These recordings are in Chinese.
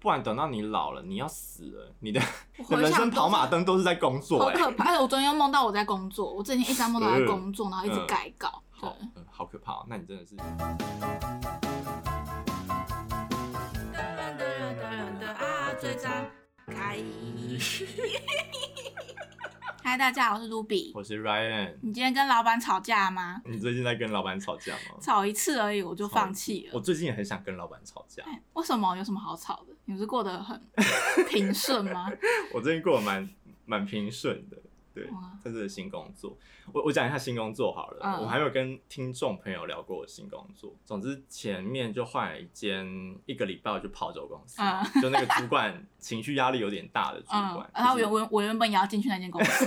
不然等到你老了，你要死了，你的我人生跑马灯都是在工作、欸，好可怕！而且我昨天又梦到我在工作，我整天一直梦到在工作，然后一直改稿，嗯、好、嗯，好可怕、喔！那你真的是。嗨，大家好，我是 Ruby，我是 Ryan。你今天跟老板吵架吗？你最近在跟老板吵架吗？吵一次而已，我就放弃了。我最近也很想跟老板吵架。为什么？有什么好吵的？你不是过得很 平顺吗？我最近过得蛮蛮平顺的。对，在这是新工作，我我讲一下新工作好了。嗯、我还没有跟听众朋友聊过我新工作。总之前面就换了一间，一个礼拜我就跑走公司，嗯、就那个主管情绪压力有点大的主管。嗯、然后原我我原本也要进去那间公司，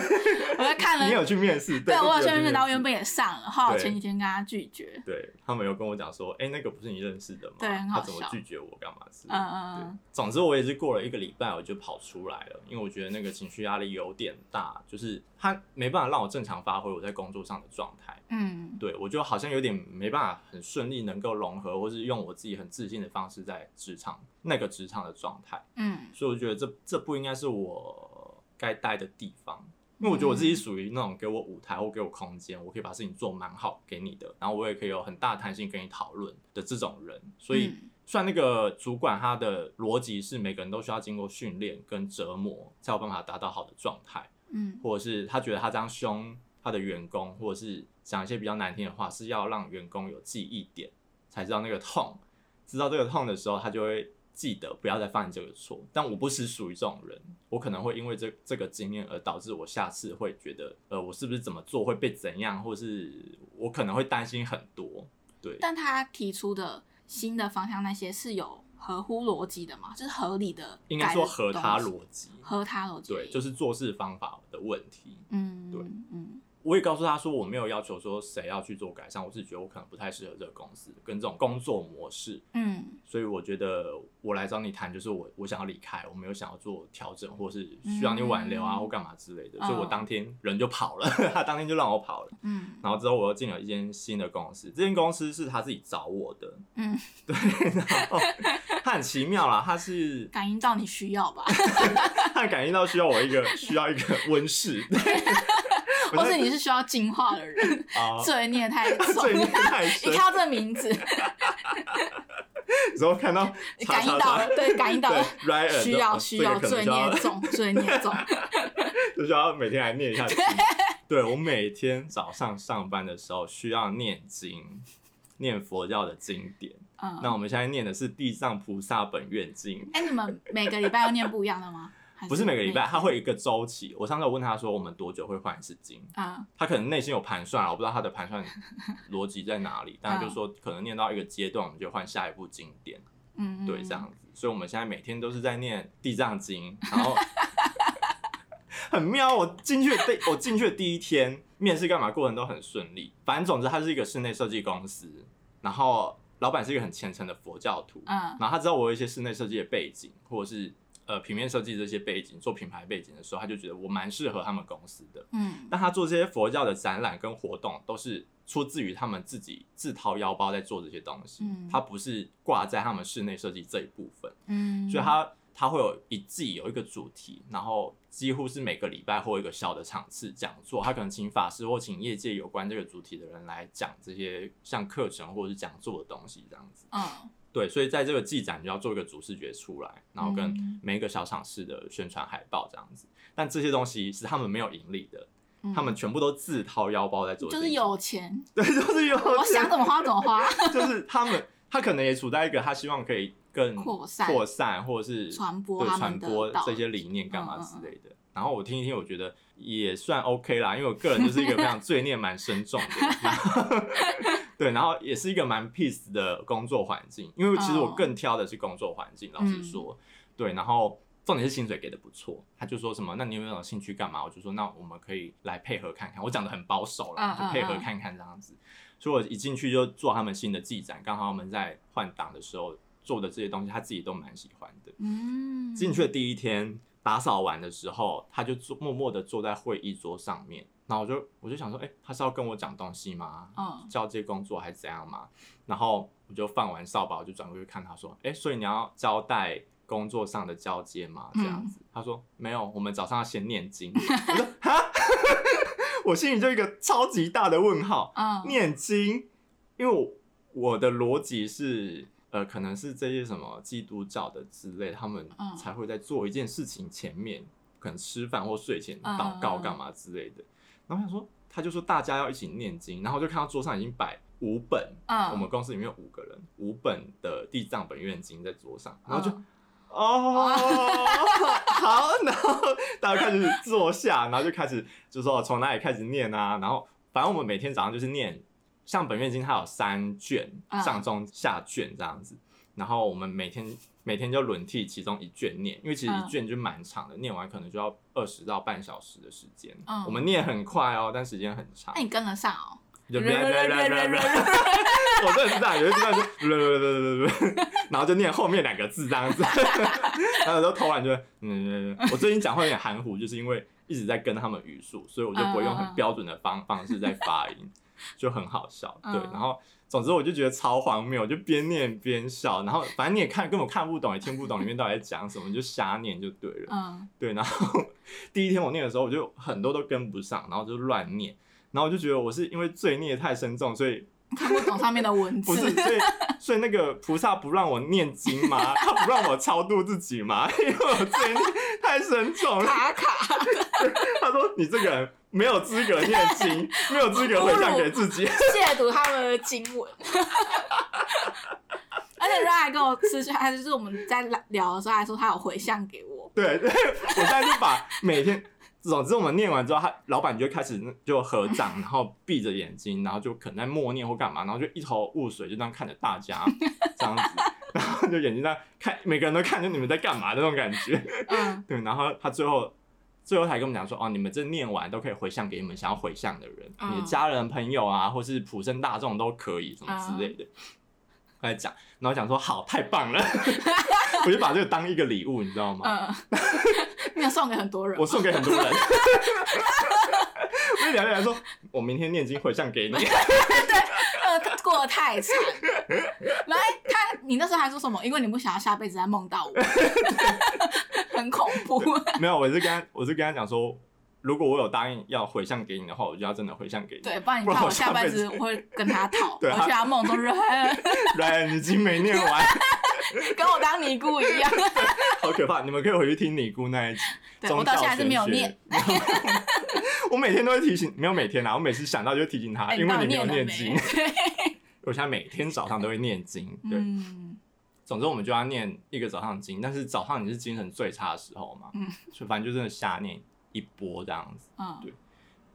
我在看了。你有去面试？对，我有去面试，然后原本也上了，后来前几天跟他拒绝。对，对他们有跟我讲说，哎、欸，那个不是你认识的吗？对，很好笑。他怎么拒绝我干嘛？是，嗯嗯。总之我也是过了一个礼拜我就跑出来了，因为我觉得那个情绪压力有点大，就是他没办法让我正常发挥我在工作上的状态。嗯，对，我就好像有点没办法很顺利能够融合，或是用我自己很自信的方式在职场那个职场的状态。嗯，所以我觉得这这不应该是我该待的地方，因为我觉得我自己属于那种给我舞台或给我空间，我可以把事情做蛮好给你的，然后我也可以有很大的弹性跟你讨论的这种人。所以，虽然那个主管他的逻辑是每个人都需要经过训练跟折磨才有办法达到好的状态。嗯，或者是他觉得他这样凶他的员工，或者是讲一些比较难听的话，是要让员工有记忆点，才知道那个痛，知道这个痛的时候，他就会记得不要再犯这个错。但我不是属于这种人，我可能会因为这这个经验而导致我下次会觉得，呃，我是不是怎么做会被怎样，或是我可能会担心很多。对，但他提出的新的方向那些是有。合乎逻辑的嘛，就是合理的，应该说合他逻辑，合他逻辑，对，就是做事方法的问题，嗯，对，嗯。我也告诉他说，我没有要求说谁要去做改善，我自己觉得我可能不太适合这个公司跟这种工作模式，嗯，所以我觉得我来找你谈，就是我我想要离开，我没有想要做调整，或是需要你挽留啊、嗯、或干嘛之类的，所以我当天人就跑了，哦、他当天就让我跑了，嗯，然后之后我又进了一间新的公司，这间公司是他自己找我的，嗯，对，然后他很奇妙啦，他是感应到你需要吧，他感应到需要我一个需要一个温室。或是你是需要净化的人，罪孽太重，罪孽太深。你看到这个名字，然后看到感应到了，对，感应到了，需要需要罪孽重，罪孽重，就需要每天来念一下 经。对，我每天早上上班的时候需要念经，念佛教的经典。那我们现在念的是《地藏菩萨本愿经》。哎，你们每个礼拜要念不一样的吗？不是每个礼拜，他会一个周期。我上次有问他说，我们多久会换一次经？啊，他可能内心有盘算，我不知道他的盘算 逻辑在哪里。但他就说，可能念到一个阶段，我们就换下一部经典。嗯，对，这样子。所以我们现在每天都是在念地藏经，然后 很妙。我进去的第，我进去的第一天面试干嘛，过程都很顺利。反正总之，他是一个室内设计公司，然后老板是一个很虔诚的佛教徒。嗯，然后他知道我有一些室内设计的背景，或者是。呃，平面设计这些背景，做品牌背景的时候，他就觉得我蛮适合他们公司的。嗯，但他做这些佛教的展览跟活动，都是出自于他们自己自掏腰包在做这些东西。嗯，他不是挂在他们室内设计这一部分。嗯，所以他他会有一季有一个主题，然后几乎是每个礼拜或一个小的场次讲座，他可能请法师或请业界有关这个主题的人来讲这些像课程或者是讲座的东西，这样子。嗯。对，所以在这个季展就要做一个主视觉出来，然后跟每一个小场次的宣传海报这样子。但这些东西是他们没有盈利的，嗯、他们全部都自掏腰包在做。就是有钱，对，就是有 钱。我想怎么花怎么花。就是他们，他可能也处在一个他希望可以更扩散、扩散或者是传播、传播这些理念干嘛之类的。然后我听一听，我觉得也算 OK 啦，因为我个人就是一个非常 罪孽蛮深重的。对，然后也是一个蛮 peace 的工作环境，因为其实我更挑的是工作环境，oh. 老实说，对，然后重点是薪水给的不错，他就说什么，那你有没有兴趣干嘛？我就说那我们可以来配合看看，我讲的很保守啦，就配合看看这样子，所以我一进去就做他们新的技展，刚好我们在换档的时候做的这些东西，他自己都蛮喜欢的。嗯，进去的第一天打扫完的时候，他就坐默默的坐在会议桌上面。然后我就我就想说，哎、欸，他是要跟我讲东西吗？嗯，交接工作还是怎样吗？然后我就放完扫把，我就转过去看他说，哎、欸，所以你要交代工作上的交接吗？这样子，嗯、他说没有，我们早上要先念经。我说哈，我心里就一个超级大的问号。嗯、念经，因为我我的逻辑是，呃，可能是这些什么基督教的之类，他们才会在做一件事情前面，可能吃饭或睡前祷告干嘛之类的。嗯、然后想说，他就说大家要一起念经，然后就看到桌上已经摆。五本，嗯，我们公司里面有五个人，五本的地藏本愿经在桌上，然后就，嗯、哦，好，然后大家开始坐下，然后就开始就说从哪里开始念啊，然后反正我们每天早上就是念，像本月经它有三卷，上中下卷这样子，然后我们每天每天就轮替其中一卷念，因为其实一卷就蛮长的，念完可能就要二十到半小时的时间，嗯，我们念很快哦，但时间很长，那你跟得上哦？就 我真的是这样，有一次就，然后就念后面两个字这样子，然后都偷懒就，嗯，我最近讲话有点含糊，就是因为一直在跟他们语速，所以我就不会用很标准的方方式在发音，就很好笑。对，然后总之我就觉得超荒谬，就边念边笑，然后反正你也看根本看不懂，也听不懂里面到底在讲什么，你就瞎念就对了。嗯，对。然后 第一天我念的时候，我就很多都跟不上，然后就乱念。然后我就觉得我是因为罪孽太深重，所以看不懂上面的文字。不是，所以所以那个菩萨不让我念经吗？他不让我超度自己吗？因为我罪孽太深重了。卡卡。他说：“你这个人没有资格念经，没有资格回向给自己，亵渎他们的经文。”而且他还跟我私下，还是我们在聊的时候还说他有回向给我。对对，我现在就把每天。总之，我们念完之后，他老板就开始就合掌，然后闭着眼睛，然后就可能在默念或干嘛，然后就一头雾水，就这样看着大家 这样子，然后就眼睛在看，每个人都看着你们在干嘛的那种感觉。嗯，对。然后他最后最后还跟我们讲说：“哦，你们这念完都可以回向给你们想要回向的人，你的家人、朋友啊，或是普生大众都可以，什么之类的。”来讲，然后讲说：“好，太棒了！” 我就把这个当一个礼物，你知道吗？嗯。你要送给很多人，我送给很多人。我就聊起来说，我明天念经回向给你。对，呃，过得太惨。来，他，你那时候还说什么？因为你不想要下辈子再梦到我，很恐怖。没有，我是跟他，我是跟他讲说，如果我有答应要回向给你的话，我就要真的回向给你。对，不然你看我下辈子会跟他讨，对我去他梦中人，人已经没念完。跟我当尼姑一样，好可怕！你们可以回去听尼姑那一集。对，我到现在还是没有念。我每天都会提醒，没有每天啦，我每次想到就提醒他，因为你没有念经。我现在每天早上都会念经，对。总之我们就要念一个早上经，但是早上你是精神最差的时候嘛，嗯，所以反正就真的瞎念一波这样子，嗯，对。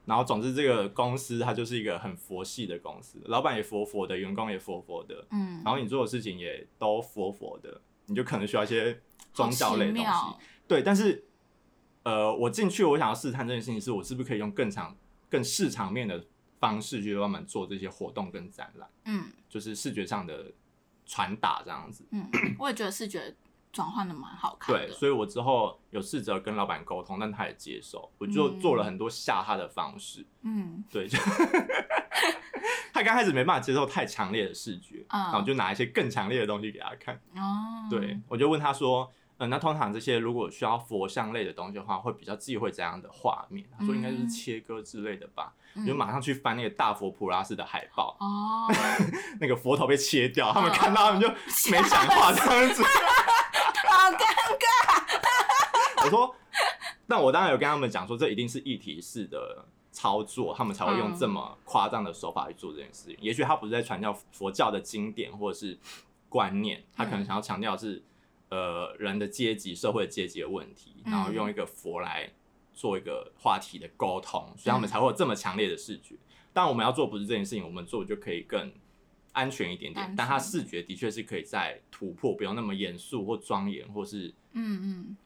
然后，总之，这个公司它就是一个很佛系的公司，老板也佛佛的，员工也佛佛的，嗯。然后你做的事情也都佛佛的，你就可能需要一些宗教类的东西，对。但是，呃，我进去，我想要试探这件事情，是我是不是可以用更长、更市场面的方式去帮忙做这些活动跟展览，嗯，就是视觉上的传达这样子，嗯，我也觉得视觉。转换的蛮好看的，对，所以我之后有试着跟老板沟通，但他也接受，我就做了很多吓他的方式，嗯，对，就 他刚开始没办法接受太强烈的视觉，嗯，然后就拿一些更强烈的东西给他看，哦，对，我就问他说，嗯，那通常这些如果需要佛像类的东西的话，会比较忌讳怎样的画面？他说应该就是切割之类的吧，嗯、就马上去翻那个大佛普拉斯的海报，哦，那个佛头被切掉，他们看到他们就没讲话这样子。我说，但我当然有跟他们讲说，这一定是议题式的操作，他们才会用这么夸张的手法去做这件事情。嗯、也许他不是在传教佛教的经典或者是观念，他可能想要强调是、嗯、呃人的阶级、社会阶级的问题，然后用一个佛来做一个话题的沟通，所以他们才会有这么强烈的视觉。当然，我们要做不是这件事情，我们做就可以更。安全一点点，但它视觉的确是可以在突破，不用那么严肃或庄严，或是嗯嗯，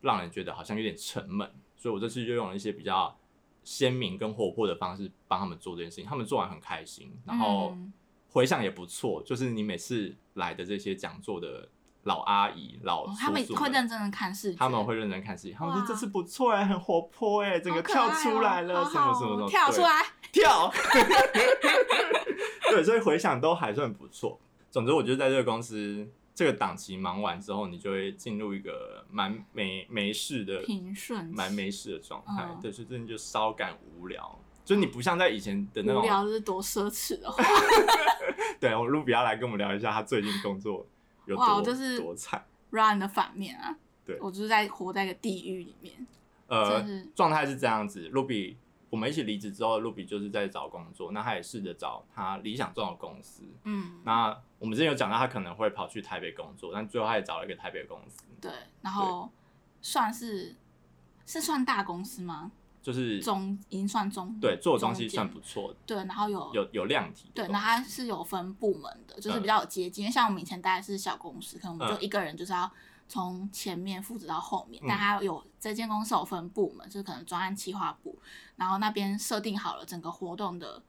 让人觉得好像有点沉闷。所以我这次就用了一些比较鲜明跟活泼的方式帮他们做这件事情，他们做完很开心，然后回想也不错。就是你每次来的这些讲座的老阿姨、老叔叔们，他们会认真的看视觉，他们会认真看视觉，他们说这次不错哎，很活泼哎，整个跳出来了，什么什么什么，跳出来跳。对，所以回想都还算不错。总之，我就在这个公司这个档期忙完之后，你就会进入一个蛮没没事的平顺，蛮没事的状态。嗯、对，所以最近就稍感无聊。就你不像在以前的那种，无聊是多奢侈的话。对，我卢比要来跟我们聊一下他最近工作有多哇就是多惨。Ryan 的反面啊，对，我就是在活在一个地狱里面。呃，状态是这样子。Ruby，我们一起离职之后，Ruby 就是在找工作，那他也试着找他理想中的公司。嗯，那我们之前有讲到他可能会跑去台北工作，但最后他也找了一个台北公司。对，然后算是是算大公司吗？就是中，已经算中，对，做的东西算不错的。对，然后有有有量体。对，那它是有分部门的，就是比较有接近。因为像我们以前待的是小公司，可能我们就一个人就是要。从前面负责到后面，但它有这间公司有分部门，就是可能专案企划部，然后那边设定好了整个活动的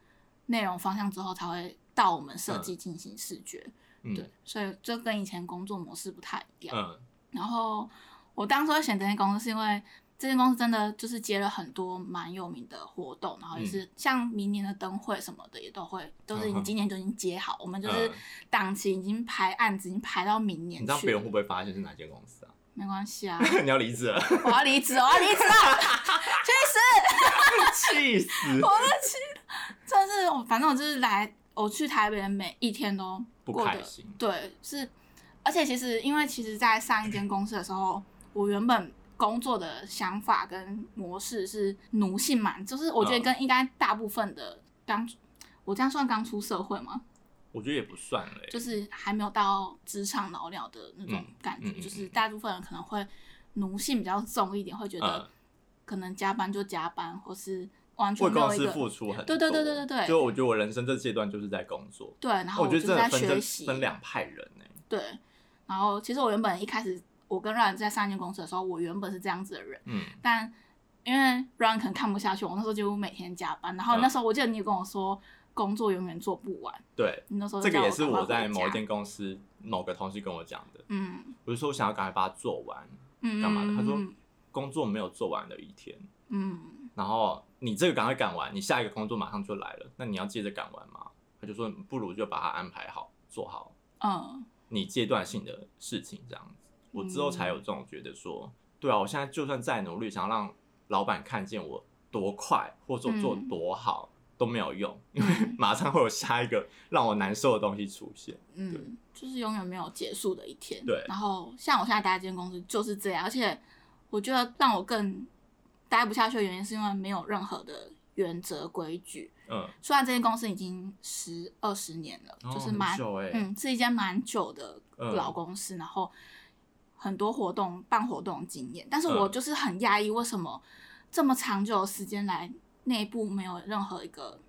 内容方向之后，才会到我们设计进行视觉。嗯、对，所以就跟以前工作模式不太一样。嗯、然后我当初会选这间公司，是因为这间公司真的就是接了很多蛮有名的活动，然后也是像明年的灯会什么的也都会，都是你今年就已经接好，我们就是档期已经排案子，已经排到明年。你知道别人会不会发现是哪间公司啊？没关系啊，你要离职了，我要离职，我要离职了，气死，气死，我的气，真是我，反正我就是来，我去台北的每一天都不开心。对，是，而且其实因为其实，在上一间公司的时候，我原本。工作的想法跟模式是奴性嘛，就是我觉得跟应该大部分的刚，我这样算刚出社会吗？我觉得也不算嘞，就是还没有到职场老鸟的那种感觉，嗯嗯嗯、就是大部分人可能会奴性比较重一点，会觉得可能加班就加班，或是完全为公司付出很多。对对对对对对，就我觉得我人生这阶段就是在工作。对，然后我就在学习，分两派人呢。对，然后其实我原本一开始。我跟 Ryan 在上一间公司的时候，我原本是这样子的人，嗯，但因为 Ryan 可能看不下去，我那时候几乎每天加班，然后那时候我记得你也跟我说，工作永远做不完，对，你那时候这个也是我在某一间公司某个同事跟我讲的，嗯，我就说我想要赶快把它做完，嗯，干嘛的？他说工作没有做完的一天，嗯，然后你这个赶快赶完，你下一个工作马上就来了，那你要接着赶完吗？他就说不如就把它安排好，做好，嗯，你阶段性的事情这样子。我之后才有这种觉得说，对啊，我现在就算再努力，想要让老板看见我多快，或者做多好，嗯、都没有用，因为马上会有下一个让我难受的东西出现。嗯，就是永远没有结束的一天。对。然后像我现在待这间公司就是这样，而且我觉得让我更待不下去的原因，是因为没有任何的原则规矩。嗯。虽然这间公司已经十二十年了，哦、就是蛮、欸、嗯，是一间蛮久的老公司，嗯、然后。很多活动办活动经验，但是我就是很压抑，为什么这么长久的时间来内部没有任何一个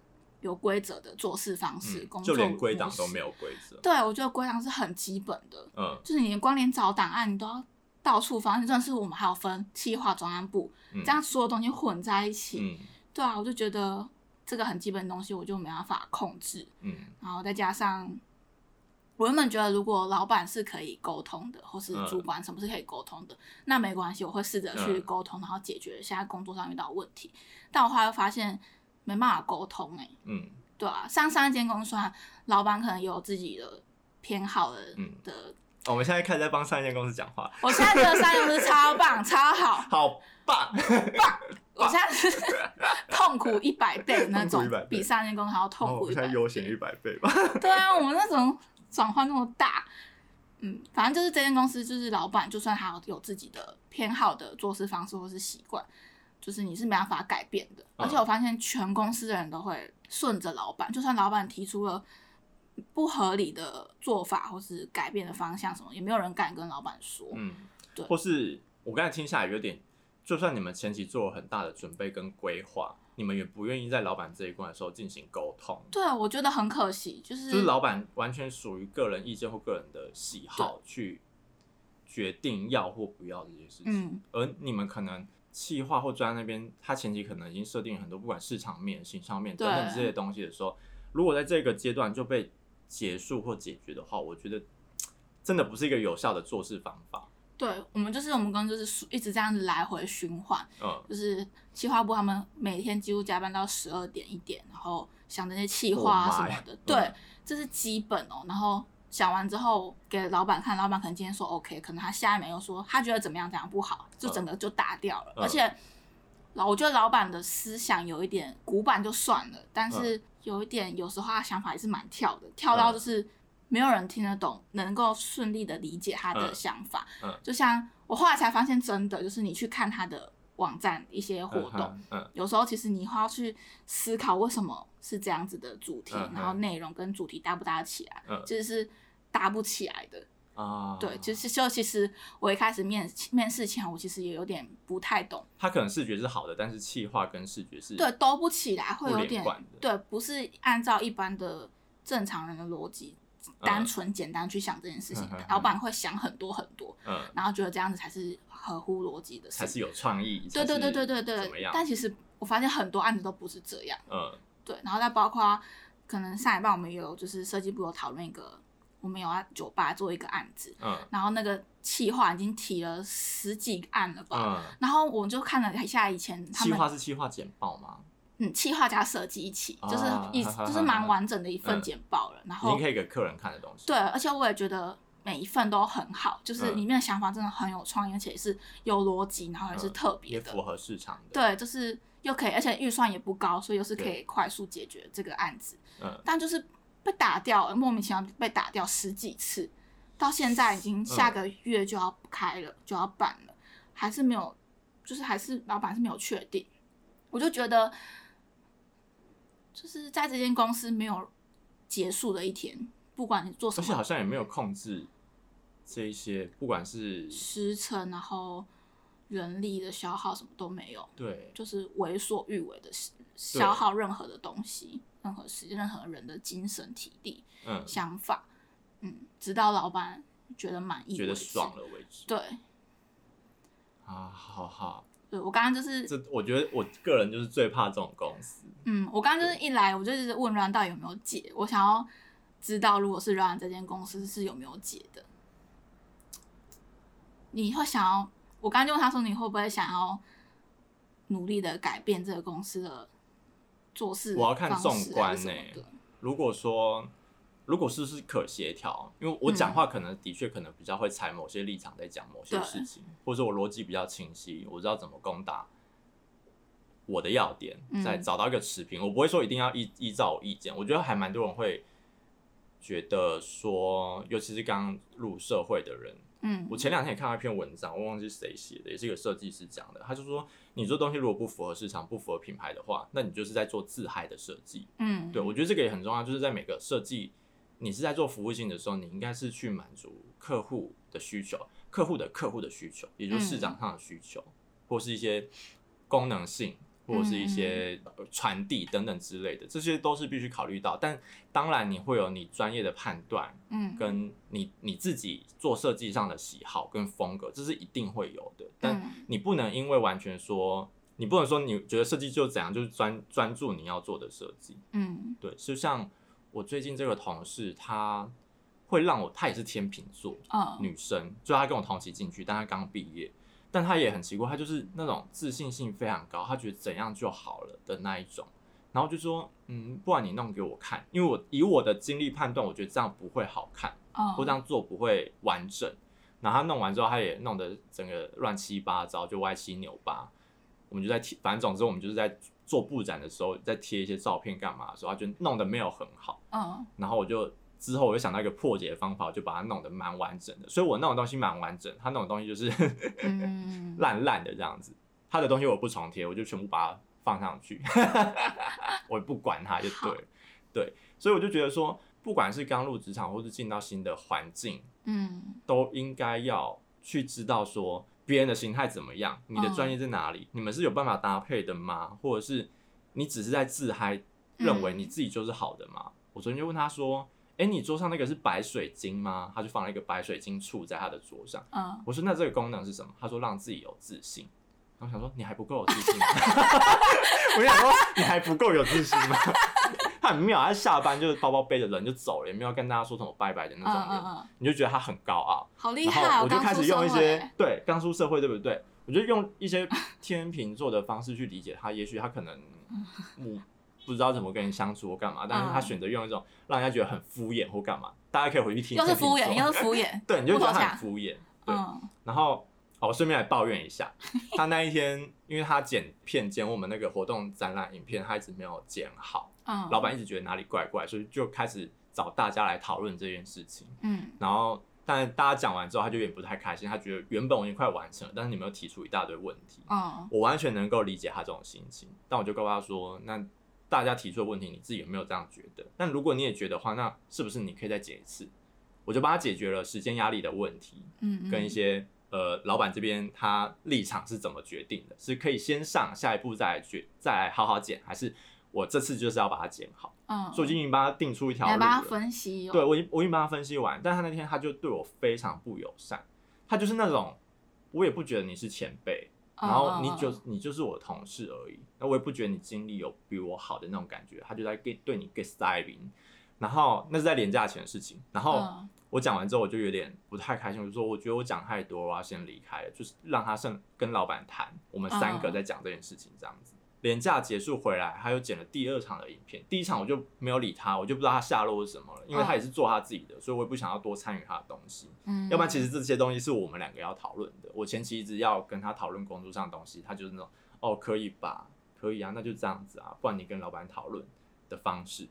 有规则的做事方式，嗯、工作就连归档都没有规则。对，我觉得归档是很基本的，嗯，就是你光连找档案你都要到处放，真的是我们还有分企划专案部，嗯、这样所有东西混在一起，嗯、对啊，我就觉得这个很基本的东西我就没办法控制，嗯，然后再加上。我原本觉得，如果老板是可以沟通的，或是主管什么是可以沟通的，嗯、那没关系，我会试着去沟通，然后解决现在工作上遇到问题。但我后来又发现没办法沟通、欸，哎，嗯，对啊，上上一间公司，老板可能有自己的偏好的，嗯的。我们现在开始在帮上一间公司讲话。我现在觉得上一间公司超棒，超好，好棒，棒！我现在是 痛苦一百倍那种，比上一间公司还要痛苦一百倍。哦、我现在悠闲一百倍吧。对啊，我们那种。转换那么大，嗯，反正就是这间公司，就是老板，就算他有自己的偏好的做事方式或是习惯，就是你是没办法改变的。而且我发现全公司的人都会顺着老板，就算老板提出了不合理的做法或是改变的方向什么，也没有人敢跟老板说。嗯，对。或是我刚才听下来有点，就算你们前期做了很大的准备跟规划。你们也不愿意在老板这一关的时候进行沟通，对啊，我觉得很可惜，就是就是老板完全属于个人意见或个人的喜好去决定要或不要这件事情，嗯，而你们可能企划或专案那边，他前期可能已经设定很多，不管市场面、形象面等等这些东西的时候，如果在这个阶段就被结束或解决的话，我觉得真的不是一个有效的做事方法。对，我们就是我们公司就是一直这样子来回循环，嗯，就是企划部他们每天几乎加班到十二点一点，然后想那些企划啊什么的，oh、对，嗯、这是基本哦。然后想完之后给老板看，老板可能今天说 OK，可能他下一秒又说他觉得怎么样怎样不好，就整个就打掉了。嗯、而且老我觉得老板的思想有一点古板就算了，但是有一点有时候他的想法也是蛮跳的，跳到就是没有人听得懂，能够顺利的理解他的想法。嗯嗯、就像我后来才发现，真的就是你去看他的。网站一些活动，嗯嗯、有时候其实你会要去思考为什么是这样子的主题，嗯、然后内容跟主题搭不搭起来，嗯、其实是搭不起来的啊。对，其实就其实我一开始面面试前，我其实也有点不太懂。他可能视觉是好的，但是气化跟视觉是，对，都不起来，会有点对，不是按照一般的正常人的逻辑。单纯简单去想这件事情，嗯、老板会想很多很多，嗯、然后觉得这样子才是合乎逻辑的事，才是有创意。对对对对对对。但其实我发现很多案子都不是这样。嗯。对，然后再包括可能上一半我们有就是设计部有讨论一个，我们有在酒吧做一个案子，嗯，然后那个企划已经提了十几个案了吧，嗯、然后我就看了一下以前他们，企划是企划简报吗？嗯，企划加设计一起，就是一就是蛮完整的一份简报了。然后已经可以给客人看的东西。对，而且我也觉得每一份都很好，就是里面的想法真的很有创意，而且是有逻辑，然后也是特别的，也符合市场的。对，就是又可以，而且预算也不高，所以又是可以快速解决这个案子。嗯。但就是被打掉了，莫名其妙被打掉十几次，到现在已经下个月就要开了，就要办了，还是没有，就是还是老板是没有确定，我就觉得。就是在这间公司没有结束的一天，不管你做什么，而且好像也没有控制这一些，不管是时辰，然后人力的消耗什么都没有，对，就是为所欲为的消耗任何的东西，对任何时间，任何人的精神体力，嗯，想法，嗯，直到老板觉得满意，觉得爽了为止，对，啊，好好。对，我刚刚就是，这我觉得我个人就是最怕这种公司。嗯，我刚刚就是一来，我就是问 Ryan 到底有没有解，我想要知道，如果是 Ryan 这间公司是有没有解的。你会想要？我刚刚就问他说，你会不会想要努力的改变这个公司的做事？我要看纵观呢。如果说。如果是是可协调，因为我讲话可能的确可能比较会踩某些立场在讲某些事情，对或者说我逻辑比较清晰，我知道怎么攻打我的要点，再找到一个持平。嗯、我不会说一定要依依照我意见，我觉得还蛮多人会觉得说，尤其是刚入社会的人，嗯，我前两天也看到一篇文章，我忘记是谁写的，也是一个设计师讲的，他就说，你做东西如果不符合市场、不符合品牌的话，那你就是在做自嗨的设计。嗯，对，我觉得这个也很重要，就是在每个设计。你是在做服务性的时候，你应该是去满足客户的需求，客户的客户的需求，也就是市场上的需求，嗯、或是一些功能性，或者是一些传递等等之类的，这些都是必须考虑到。但当然，你会有你专业的判断，嗯，跟你你自己做设计上的喜好跟风格，这是一定会有的。但你不能因为完全说，你不能说你觉得设计就怎样，就是专专注你要做的设计，嗯，对，就像。我最近这个同事，他会让我，她也是天秤座，uh. 女生，就她跟我同期进去，但她刚毕业，但他也很奇怪，他就是那种自信性非常高，他觉得怎样就好了的那一种，然后就说，嗯，不然你弄给我看，因为我以我的经历判断，我觉得这样不会好看，uh. 或这样做不会完整，然后他弄完之后，他也弄得整个乱七八糟，就歪七扭八，我们就在贴，反正总之我们就是在。做布展的时候，在贴一些照片干嘛的时候，他就弄得没有很好。嗯，然后我就之后我就想到一个破解的方法，我就把它弄得蛮完整的。所以我那种东西蛮完整，他那种东西就是 烂烂的这样子。他的东西我不重贴，我就全部把它放上去，我也不管它就对了。对，所以我就觉得说，不管是刚入职场，或是进到新的环境，嗯，都应该要去知道说。别人的心态怎么样？你的专业在哪里？嗯、你们是有办法搭配的吗？或者是你只是在自嗨，认为你自己就是好的吗？嗯、我昨天就问他说：“哎、欸，你桌上那个是白水晶吗？”他就放了一个白水晶杵在他的桌上。嗯、我说：“那这个功能是什么？”他说：“让自己有自信。”我想说：“你还不够有自信吗？” 我想说：“你还不够有自信吗？” 他很妙，他下班就是包包背着人就走了，也没有跟大家说什么拜拜的那种人，嗯嗯嗯，你就觉得他很高傲，好厉害。然后我就开始用一些对刚出社会对不对？我就用一些天秤座的方式去理解他，也许他可能 母不知道怎么跟人相处或干嘛，但是他选择用一种让人家觉得很敷衍或干嘛，大家可以回去听。又是敷衍，又是敷衍，对，你就觉得他很敷衍。对，然后哦，我顺便来抱怨一下，他那一天因为他剪片剪我们那个活动展览影片，他一直没有剪好，老板一直觉得哪里怪怪，所以就开始找大家来讨论这件事情。嗯，然后。但大家讲完之后，他就有点不太开心。他觉得原本我已经快完成了，但是你们又提出一大堆问题。嗯，我完全能够理解他这种心情。但我就告诉他说：“那大家提出的问题，你自己有没有这样觉得？但如果你也觉得话，那是不是你可以再剪一次？”我就帮他解决了时间压力的问题。嗯，跟一些呃老板这边他立场是怎么决定的？是可以先上，下一步再来决再来好好剪，还是？我这次就是要把它剪好，嗯，所以我已经帮他定出一条路了。帮他分析，对，我已我已经帮他分析完，但他那天他就对我非常不友善，他就是那种，我也不觉得你是前辈，然后你就你就是我的同事而已，那我也不觉得你经历有比我好的那种感觉，他就在给对你 gaslighting，然后那是在连假前的事情，然后我讲完之后我就有点不太开心，我就说我觉得我讲太多，我要先离开了，就是让他剩跟老板谈，我们三个在讲这件事情这样子。连假结束回来，他又剪了第二场的影片。第一场我就没有理他，我就不知道他下落是什么了，因为他也是做他自己的，所以我也不想要多参与他的东西。嗯，要不然其实这些东西是我们两个要讨论的。我前期一直要跟他讨论工作上的东西，他就是那种哦，可以吧，可以啊，那就这样子啊，不然你跟老板讨论的方式。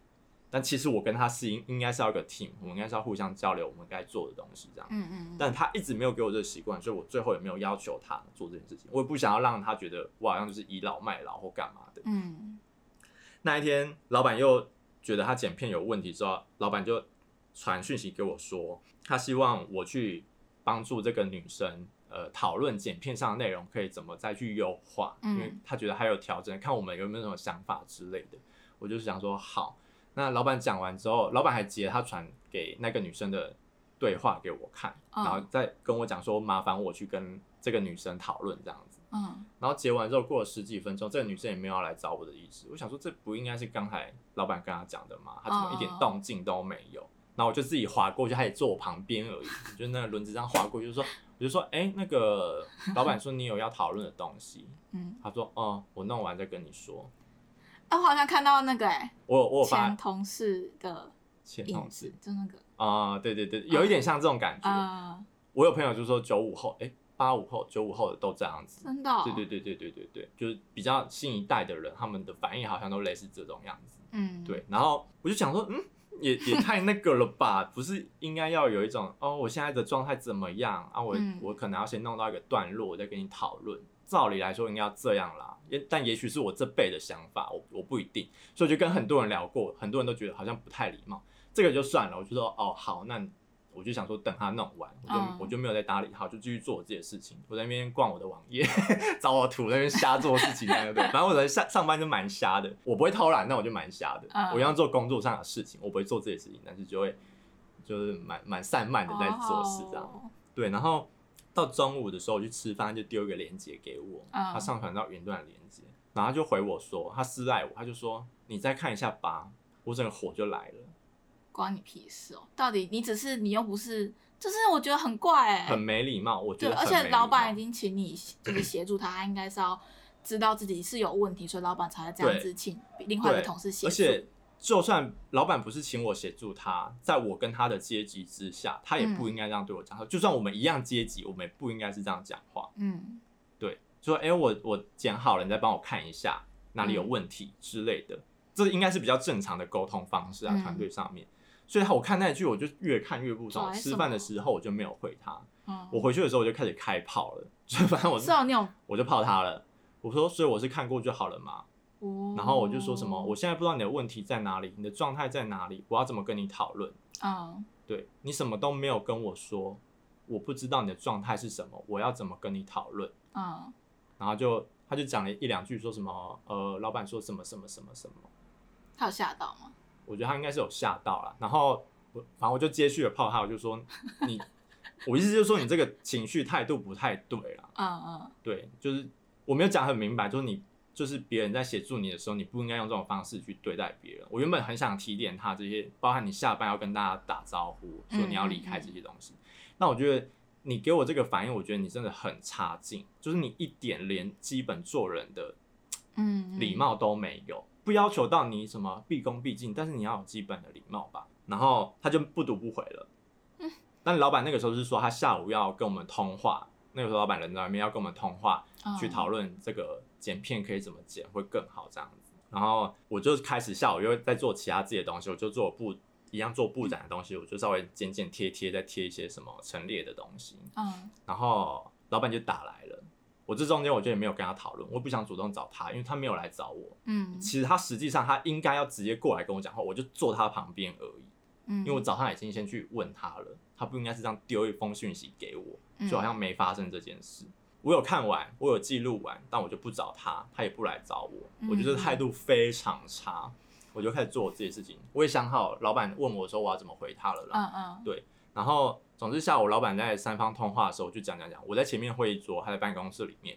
但其实我跟他是应应该是要一个 team，我们应该是要互相交流我们该做的东西这样。嗯嗯。但他一直没有给我这个习惯，所以我最后也没有要求他做这件事情。我也不想要让他觉得我好像就是倚老卖老或干嘛的。嗯。那一天，老板又觉得他剪片有问题之后，老板就传讯息给我说，他希望我去帮助这个女生，呃，讨论剪片上的内容可以怎么再去优化，因为他觉得还有调整，看我们有没有什么想法之类的。我就是想说好。那老板讲完之后，老板还截他传给那个女生的对话给我看，然后再跟我讲说，麻烦我去跟这个女生讨论这样子。嗯，然后截完之后过了十几分钟，这个女生也没有要来找我的意思。我想说，这不应该是刚才老板跟他讲的吗？他怎么一点动静都没有？然后我就自己划过去，他也坐我旁边而已，就那个轮子这样划过去，就说，我就说，哎，那个老板说你有要讨论的东西。嗯，他说，哦，我弄完再跟你说。啊，我好像看到那个哎、欸，我我前同事的前同事，就那个啊、呃，对对对，有一点像这种感觉。Uh, 我有朋友就说九五后，哎、欸，八五后、九五后的都这样子，真的、哦。对对对对对对对，就是比较新一代的人，他们的反应好像都类似这种样子。嗯，对。然后我就想说，嗯，也也太那个了吧？不是应该要有一种哦，我现在的状态怎么样啊？我、嗯、我可能要先弄到一个段落，我再跟你讨论。照理来说应该要这样啦，也但也许是我这辈的想法，我我不一定，所以就跟很多人聊过，很多人都觉得好像不太礼貌，这个就算了。我就说哦好，那我就想说等他弄完，我就、嗯、我就没有再搭理他，就继续做我自己的事情。我在那边逛我的网页，找我图，那边瞎做事情，对不对？反正我在上上班就蛮瞎的，我不会偷懒，那我就蛮瞎的。嗯、我一样做工作上的事情，我不会做自己的事情，但是就会就是蛮蛮散漫的在做事这样。哦、对，然后。到中午的时候我去吃饭，就丢一个链接给我，他上传到云端的链接，然后他就回我说，他私赖我，他就说你再看一下吧，我整个火就来了，关你屁事哦！到底你只是你又不是，就是我觉得很怪哎，很没礼貌，我觉得，而且老板已经请你就是协助他，他应该是要知道自己是有问题，所以老板才会这样子请另外一个同事协助。就算老板不是请我协助他，在我跟他的阶级之下，他也不应该这样对我讲话。嗯、就算我们一样阶级，我们也不应该是这样讲话。嗯，对，说哎、欸，我我剪好了，你再帮我看一下哪里有问题之类的，嗯、这应该是比较正常的沟通方式啊，团队、嗯、上面。所以，我看那句，我就越看越不爽。吃饭的时候，我就没有回他。嗯、我回去的时候，我就开始开炮了。所以，反正我是我就泡他了。我说，所以我是看过就好了嘛。然后我就说什么，我现在不知道你的问题在哪里，你的状态在哪里，我要怎么跟你讨论？嗯，oh. 对，你什么都没有跟我说，我不知道你的状态是什么，我要怎么跟你讨论？嗯，oh. 然后就他就讲了一两句，说什么呃，老板说什么什么什么什么，他有吓到吗？我觉得他应该是有吓到了。然后我反正我就接续了泡他，我就说 你，我意思就是说你这个情绪态度不太对了。嗯嗯，oh. 对，就是我没有讲很明白，就是你。就是别人在协助你的时候，你不应该用这种方式去对待别人。我原本很想提点他这些，包含你下班要跟大家打招呼，说你要离开这些东西。那、嗯嗯、我觉得你给我这个反应，我觉得你真的很差劲，就是你一点连基本做人的嗯礼貌都没有。不要求到你什么毕恭毕敬，但是你要有基本的礼貌吧。然后他就不读不回了。嗯。但老板那个时候是说他下午要跟我们通话，那个时候老板人在外面要跟我们通话，嗯、去讨论这个剪片可以怎么剪会更好这样子。然后我就开始下午又在做其他自己的东西，我就做布一样做布展的东西，我就稍微剪剪贴贴，再贴一些什么陈列的东西。嗯。然后老板就打来了。我这中间我就也没有跟他讨论，我不想主动找他，因为他没有来找我。嗯，其实他实际上他应该要直接过来跟我讲话，我就坐他旁边而已。嗯，因为我早上已经先去问他了，他不应该是这样丢一封讯息给我，就好像没发生这件事。嗯，我有看完，我有记录完，但我就不找他，他也不来找我，我觉得态度非常差。我就开始做我自己的事情，我也想好老板问我说我要怎么回他了啦。嗯嗯，对，然后。总之，下午老板在三方通话的时候，我就讲讲讲。我在前面会议桌，他在办公室里面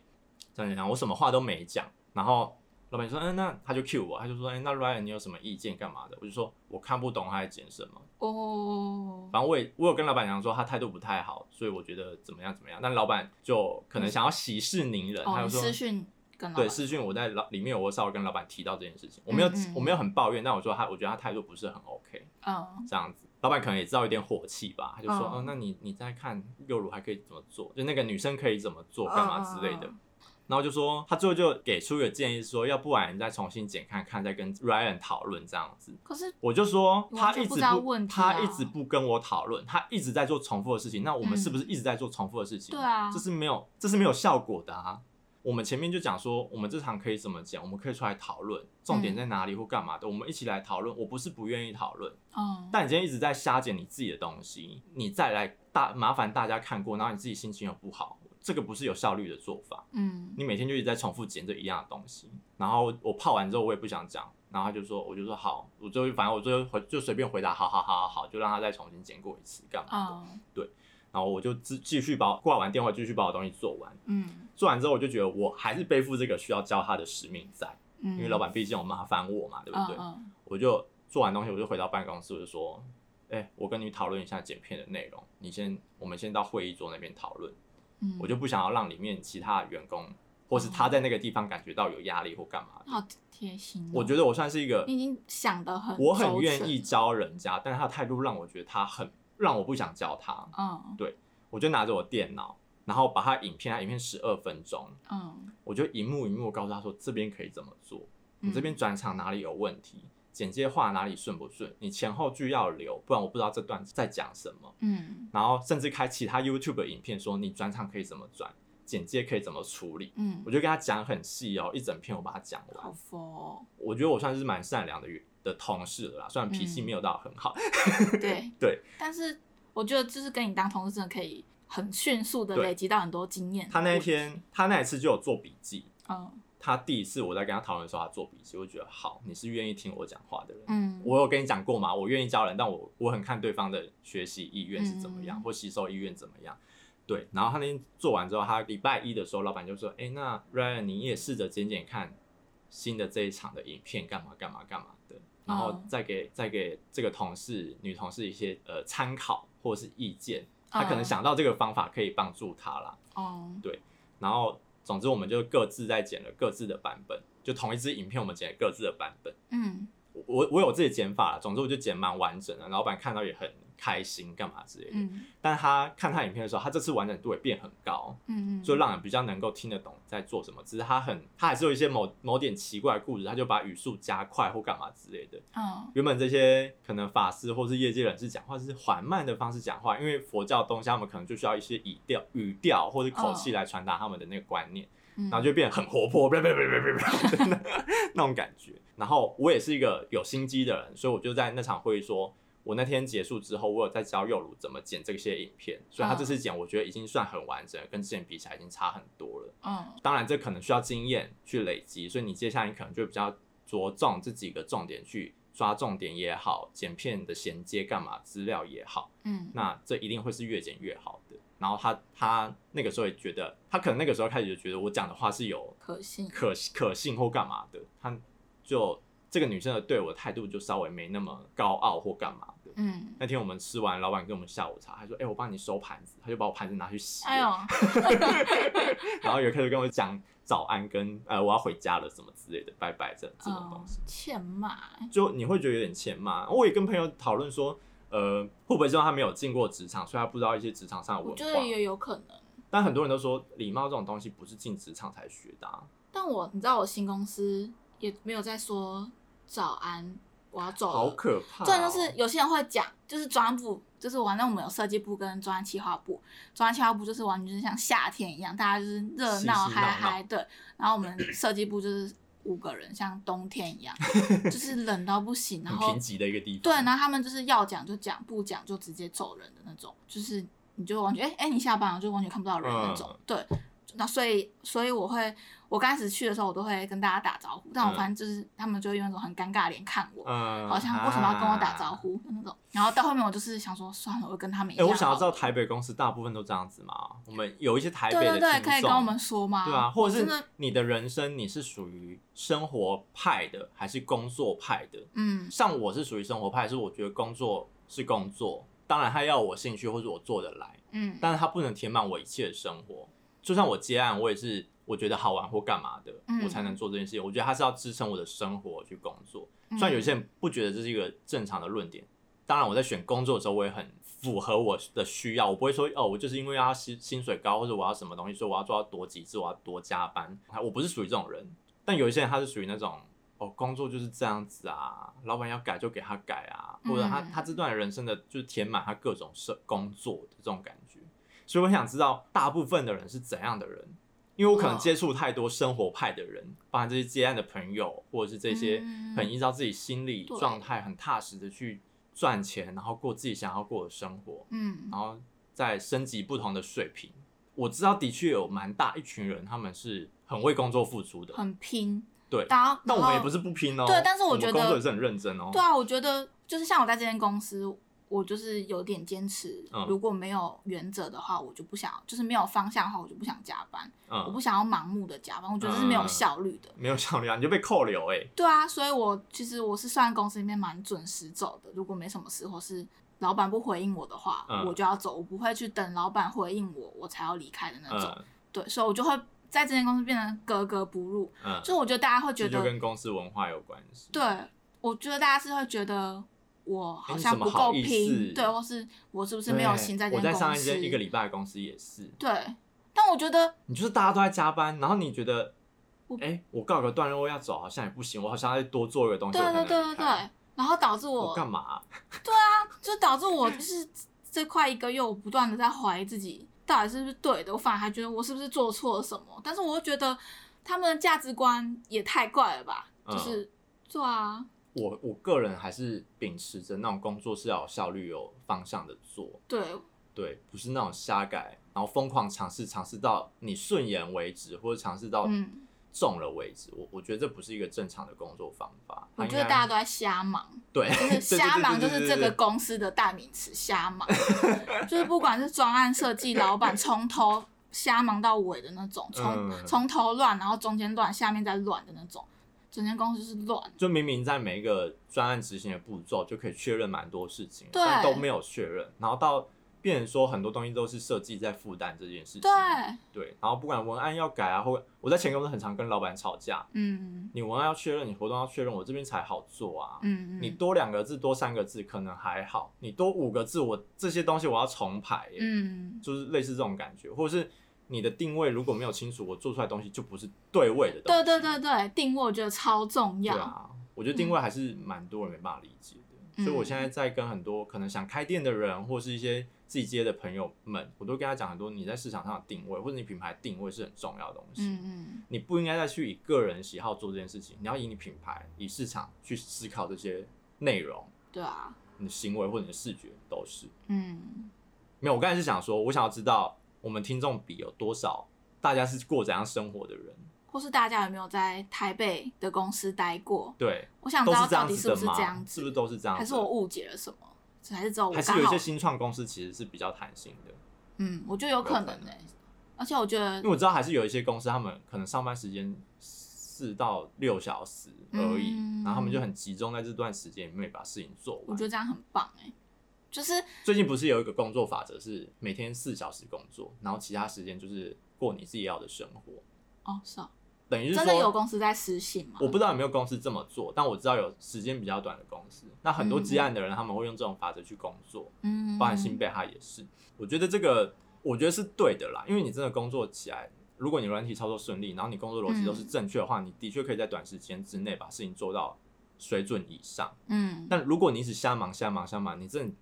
讲讲讲，我什么话都没讲。然后老板说：“嗯，那他就 cue 我，他就说：‘哎，那 Ryan，你有什么意见？干嘛的？’我就说：‘我看不懂他在剪什么。’哦，反正我也我有跟老板讲说他态度不太好，所以我觉得怎么样怎么样。但老板就可能想要息事宁人，他就说私讯跟对私讯我在老里面，我稍微跟老板提到这件事情，我没有我没有很抱怨，但我说他我觉得他态度不是很 OK，嗯，这样子。老板可能也知道有点火气吧，他就说：“哦、呃，那你你再看幼乳还可以怎么做？就那个女生可以怎么做，干嘛之类的。”然后就说他最后就给出一个建议，说：“要不然你再重新剪看看，再跟 Ryan 讨论这样子。”可是我就说他一直不，他一直不跟我讨论，他一直在做重复的事情。那我们是不是一直在做重复的事情？对啊，这是没有，这是没有效果的啊。我们前面就讲说，我们这场可以怎么讲？我们可以出来讨论，重点在哪里或干嘛的？我们一起来讨论。我不是不愿意讨论，哦但你今天一直在瞎剪你自己的东西，你再来大麻烦大家看过，然后你自己心情又不好，这个不是有效率的做法。嗯，你每天就一直在重复剪这一样的东西，然后我泡完之后我也不想讲，然后他就说，我就说好，我就反正我就回就随便回答，好好好好好，就让他再重新剪过一次，干嘛的？对。然后我就继继续把挂完电话，继续把我东西做完。嗯，做完之后我就觉得我还是背负这个需要教他的使命在，嗯，因为老板毕竟有麻烦我嘛，对不对？嗯，我就做完东西，我就回到办公室，我就说，哎，我跟你讨论一下剪片的内容，你先，我们先到会议桌那边讨论。嗯，我就不想要让里面其他的员工或是他在那个地方感觉到有压力或干嘛。好贴心。我觉得我算是一个，你已经想得很，我很愿意教人家，但是他的态度让我觉得他很。让我不想教他，嗯，对，我就拿着我电脑，然后把他影片，他影片十二分钟，嗯，我就一幕一幕告诉他说，这边可以怎么做，你这边转场哪里有问题，剪接画哪里顺不顺，你前后句要留，不然我不知道这段在讲什么，嗯，然后甚至开其他 YouTube 的影片说你转场可以怎么转，剪接可以怎么处理，嗯，我就跟他讲很细哦，一整篇我把它讲完，好佛哦，我觉得我算是蛮善良的。的同事了啦，虽然脾气没有到很好，嗯、对 对，但是我觉得就是跟你当同事真的可以很迅速的累积到很多经验。他那一天，他那一次就有做笔记，嗯，他第一次我在跟他讨论的时候，他做笔记，我觉得好，你是愿意听我讲话的人，嗯，我有跟你讲过吗？我愿意教人，但我我很看对方的学习意愿是怎么样，嗯、或吸收意愿怎么样，对。然后他那天做完之后，他礼拜一的时候，老板就说，哎、欸，那 Ryan 你也试着剪剪看新的这一场的影片，干嘛干嘛干嘛的。然后再给再给这个同事女同事一些呃参考或者是意见，他可能想到这个方法可以帮助他啦。哦，对。然后总之我们就各自在剪了各自的版本，就同一支影片我们剪了各自的版本。嗯，我我有自己的剪法，总之我就剪蛮完整的，老板看到也很开心干嘛之类的，嗯、但他看他影片的时候，他这次完整度也变很高，嗯嗯，就让人比较能够听得懂在做什么。只是他很，他还是有一些某某点奇怪的故事，他就把语速加快或干嘛之类的。哦，原本这些可能法师或是业界人士讲话是缓慢的方式讲话，因为佛教东西他们可能就需要一些语调、语调或者口气来传达他们的那个观念，嗯、然后就变得很活泼，别别别别别别，那种感觉。然后我也是一个有心机的人，所以我就在那场会议说。我那天结束之后，我有在教幼鲁怎么剪这些影片，所以他这次剪，我觉得已经算很完整，跟之前比起来已经差很多了。嗯，当然这可能需要经验去累积，所以你接下来你可能就比较着重这几个重点去抓重点也好，剪片的衔接干嘛资料也好，嗯，那这一定会是越剪越好的。然后他他那个时候也觉得，他可能那个时候开始就觉得我讲的话是有可信、可可信或干嘛的，他就这个女生的对我的态度就稍微没那么高傲或干嘛。嗯，那天我们吃完，老板给我们下午茶，他说：“哎、欸，我帮你收盘子。”他就把我盘子拿去洗。哎呦，然后也开始跟我讲早安跟呃我要回家了什么之类的，拜拜这这种东西，嗯、欠骂，就你会觉得有点欠骂。我也跟朋友讨论说，呃，会不会是他没有进过职场，所以他不知道一些职场上的文化？我觉得也有可能。但很多人都说，礼貌这种东西不是进职场才学的、啊。但我你知道，我新公司也没有在说早安，我要走了，好可怕、哦。这就是有些人会讲，就是专案部，就是完正我们有设计部跟专案企划部，专案企划部就是完全就是像夏天一样，大家就是热闹嗨嗨的，然后我们设计部就是五个人，像冬天一样，就是冷到不行，然后很贫瘠的一个地方。对，然后他们就是要讲就讲，不讲就直接走人的那种，就是你就完全哎哎、欸欸、你下班了就完全看不到人那种，嗯、对。那所以，所以我会，我刚开始去的时候，我都会跟大家打招呼，但我反正就是、嗯、他们就会用那种很尴尬的脸看我，嗯、好像为什么要跟我打招呼的那种。啊、然后到后面，我就是想说，算了，我跟他们一样。哎、欸，我想要知道台北公司大部分都这样子吗？我们有一些台对对对，可以跟我们说吗？对啊，或者是你的人生，你是属于生活派的还是工作派的？嗯，像我是属于生活派，是我觉得工作是工作，当然他要我兴趣或者我做得来，嗯，但是他不能填满我一切的生活。就算我接案，我也是我觉得好玩或干嘛的，嗯、我才能做这件事情。我觉得它是要支撑我的生活去工作。虽然有些人不觉得这是一个正常的论点，当然我在选工作的时候，我也很符合我的需要。我不会说哦，我就是因为要薪薪水高，或者我要什么东西，所以我要做到多极致，我要多加班。我不是属于这种人。但有一些人他是属于那种哦，工作就是这样子啊，老板要改就给他改啊，或者他他这段人生的就是填满他各种事工作的这种感觉。所以我想知道大部分的人是怎样的人，因为我可能接触太多生活派的人，包含这些接案的朋友，或者是这些很依照自己心理状态很踏实的去赚钱，然后过自己想要过的生活，嗯，然后再升级不同的水平。我知道的确有蛮大一群人，他们是很为工作付出的，很拼，对。但我们也不是不拼哦，对，但是我觉得工作也是很认真哦。对啊，我觉得就是像我在这间公司。我就是有点坚持，如果没有原则的话，我就不想，就是没有方向的话，我就不想加班。嗯，我不想要盲目的加班，我觉得是没有效率的。没有效率啊，你就被扣留哎。对啊，所以我其实我是算公司里面蛮准时走的。如果没什么事，或是老板不回应我的话，我就要走，我不会去等老板回应我，我才要离开的那种。对，所以我就会在这间公司变得格格不入。嗯，就我觉得大家会觉得，就跟公司文化有关系。对，我觉得大家是会觉得。我好像不够拼，对，或是我是不是没有心在这间公司？我在上一间一个礼拜的公司也是。对，但我觉得你就是大家都在加班，然后你觉得，哎、欸，我告个段落要走，好像也不行，我好像要多做一个东西。对对对对对，然后导致我干嘛、啊？对啊，就导致我就是这快一个月，我不断的在怀疑自己到底是不是对的，我反而还觉得我是不是做错了什么？但是我又觉得他们的价值观也太怪了吧？就是，对啊。我我个人还是秉持着那种工作是要有效率、有方向的做，对对，不是那种瞎改，然后疯狂尝试，尝试到你顺眼为止，或者尝试到中了为止。嗯、我我觉得这不是一个正常的工作方法。我觉得大家都在瞎忙，对，就是瞎忙就是这个公司的代名词，瞎忙，就是不管是专案设计，老板从头瞎忙到尾的那种，从从、嗯、头乱，然后中间乱，下面再乱的那种。整间公司是乱，就明明在每一个专案执行的步骤就可以确认蛮多事情，对但都没有确认，然后到变成说很多东西都是设计在负担这件事情，对。对，然后不管文案要改啊，或我在前公司很常跟老板吵架，嗯，你文案要确认，你活动要确认，我这边才好做啊，嗯，你多两个字多三个字可能还好，你多五个字我这些东西我要重排，嗯，就是类似这种感觉，或者是。你的定位如果没有清楚，我做出来的东西就不是对位的东西。对对对对，定位我觉得超重要。对啊，我觉得定位还是蛮多人没办法理解的。嗯、所以我现在在跟很多可能想开店的人，或是一些自己接的朋友们，我都跟他讲很多，你在市场上的定位或者你品牌定位是很重要的东西。嗯嗯。你不应该再去以个人喜好做这件事情，你要以你品牌、以市场去思考这些内容。对啊。你的行为或者你的视觉都是。嗯。没有，我刚才是想说，我想要知道。我们听众比有多少？大家是过怎样生活的人，或是大家有没有在台北的公司待过？对，我想知道到底是不是这样子，是不是都是这样子？还是我误解了什么？还是只有我？还是有一些新创公司其实是比较弹性的？嗯，我觉得有可能诶、欸。而且我觉得，因为我知道还是有一些公司，他们可能上班时间四到六小时而已，嗯、然后他们就很集中在这段时间里面把事情做完。我觉得这样很棒。就是最近不是有一个工作法则，是每天四小时工作，然后其他时间就是过你自己要的生活。哦，是啊。等于是说真的有公司在实行吗？我不知道有没有公司这么做，但我知道有时间比较短的公司。那很多积案的人，他们会用这种法则去工作，嗯，包含新贝他也是。我觉得这个，我觉得是对的啦，因为你真的工作起来，如果你软体操作顺利，然后你工作逻辑都是正确的话，嗯、你的确可以在短时间之内把事情做到水准以上。嗯，但如果你一直瞎忙瞎忙瞎忙，你真的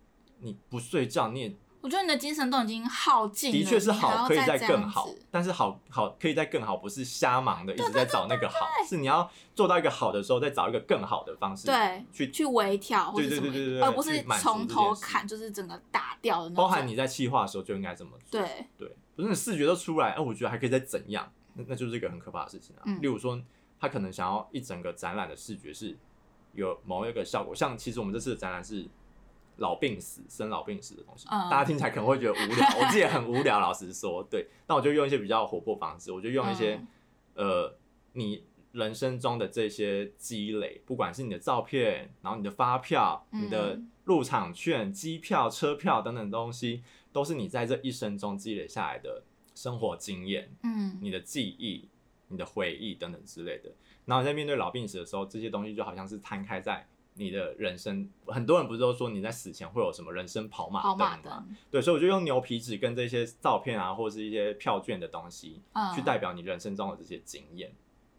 你不睡觉，你也。我觉得你的精神都已经耗尽了，的确是好，可以再更好。但是好好可以再更好，不是瞎忙的一直在找那个好，是你要做到一个好的时候，再找一个更好的方式，对，去去微调，对对对对对，而不是从头砍，就是整个打掉的那种。包含你在气化的时候就应该这么做，对对，不是你视觉都出来，哎，我觉得还可以再怎样，那那就是一个很可怕的事情啊。例如说，他可能想要一整个展览的视觉是有某一个效果，像其实我们这次的展览是。老病死、生老病死的东西，嗯、大家听起来可能会觉得无聊，我自己也很无聊。老实说，对，那我就用一些比较活泼方式，我就用一些、嗯、呃，你人生中的这些积累，不管是你的照片，然后你的发票、嗯、你的入场券、机票、车票等等东西，都是你在这一生中积累下来的生活经验，嗯，你的记忆、你的回忆等等之类的。然后在面对老病死的时候，这些东西就好像是摊开在。你的人生，很多人不是都说你在死前会有什么人生跑马灯吗？对，所以我就用牛皮纸跟这些照片啊，或者是一些票券的东西，去代表你人生中的这些经验。嗯、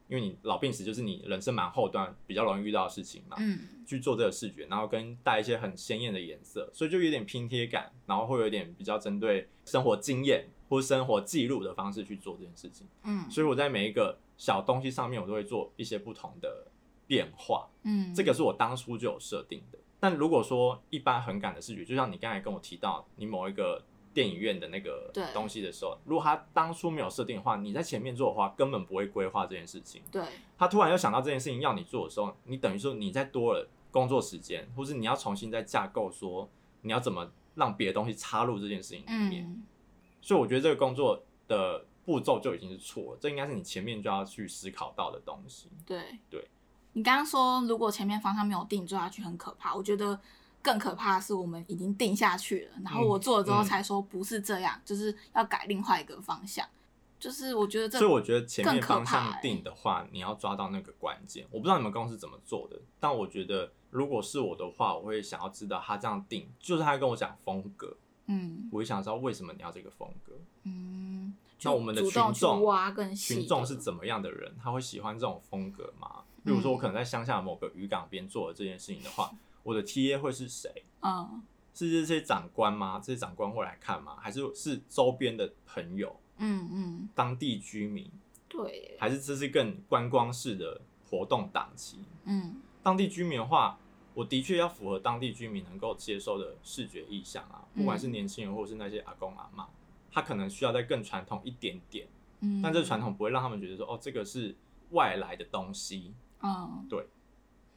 因为你老病死就是你人生蛮后段比较容易遇到的事情嘛，嗯，去做这个视觉，然后跟带一些很鲜艳的颜色，所以就有点拼贴感，然后会有点比较针对生活经验或生活记录的方式去做这件事情。嗯，所以我在每一个小东西上面，我都会做一些不同的。变化，嗯，这个是我当初就有设定的。但如果说一般很赶的视觉，就像你刚才跟我提到，你某一个电影院的那个东西的时候，如果他当初没有设定的话，你在前面做的话，根本不会规划这件事情。对，他突然又想到这件事情要你做的时候，你等于说你再多了工作时间，或是你要重新再架构，说你要怎么让别的东西插入这件事情里面。嗯、所以我觉得这个工作的步骤就已经是错了，这应该是你前面就要去思考到的东西。对对。对你刚刚说，如果前面方向没有定，做下去很可怕。我觉得更可怕的是，我们已经定下去了，然后我做了之后才说不是这样，嗯嗯、就是要改另外一个方向。就是我觉得这，所以我觉得前面方向定的话，你要抓到那个关键。我不知道你们公司怎么做的，但我觉得如果是我的话，我会想要知道他这样定，就是他跟我讲风格，嗯，我会想知道为什么你要这个风格，嗯，那我们的群众群众是怎么样的人，他会喜欢这种风格吗？比如说，我可能在乡下某个渔港边做了这件事情的话，嗯、我的 TA 会是谁？嗯，是这些长官吗？这些长官会来看吗？还是是周边的朋友？嗯嗯，嗯当地居民？对，还是这是更观光式的活动档期？嗯，当地居民的话，我的确要符合当地居民能够接受的视觉意向啊，不管是年轻人或是那些阿公阿妈，他可能需要再更传统一点点。嗯，但这传统不会让他们觉得说，哦，这个是外来的东西。嗯，对，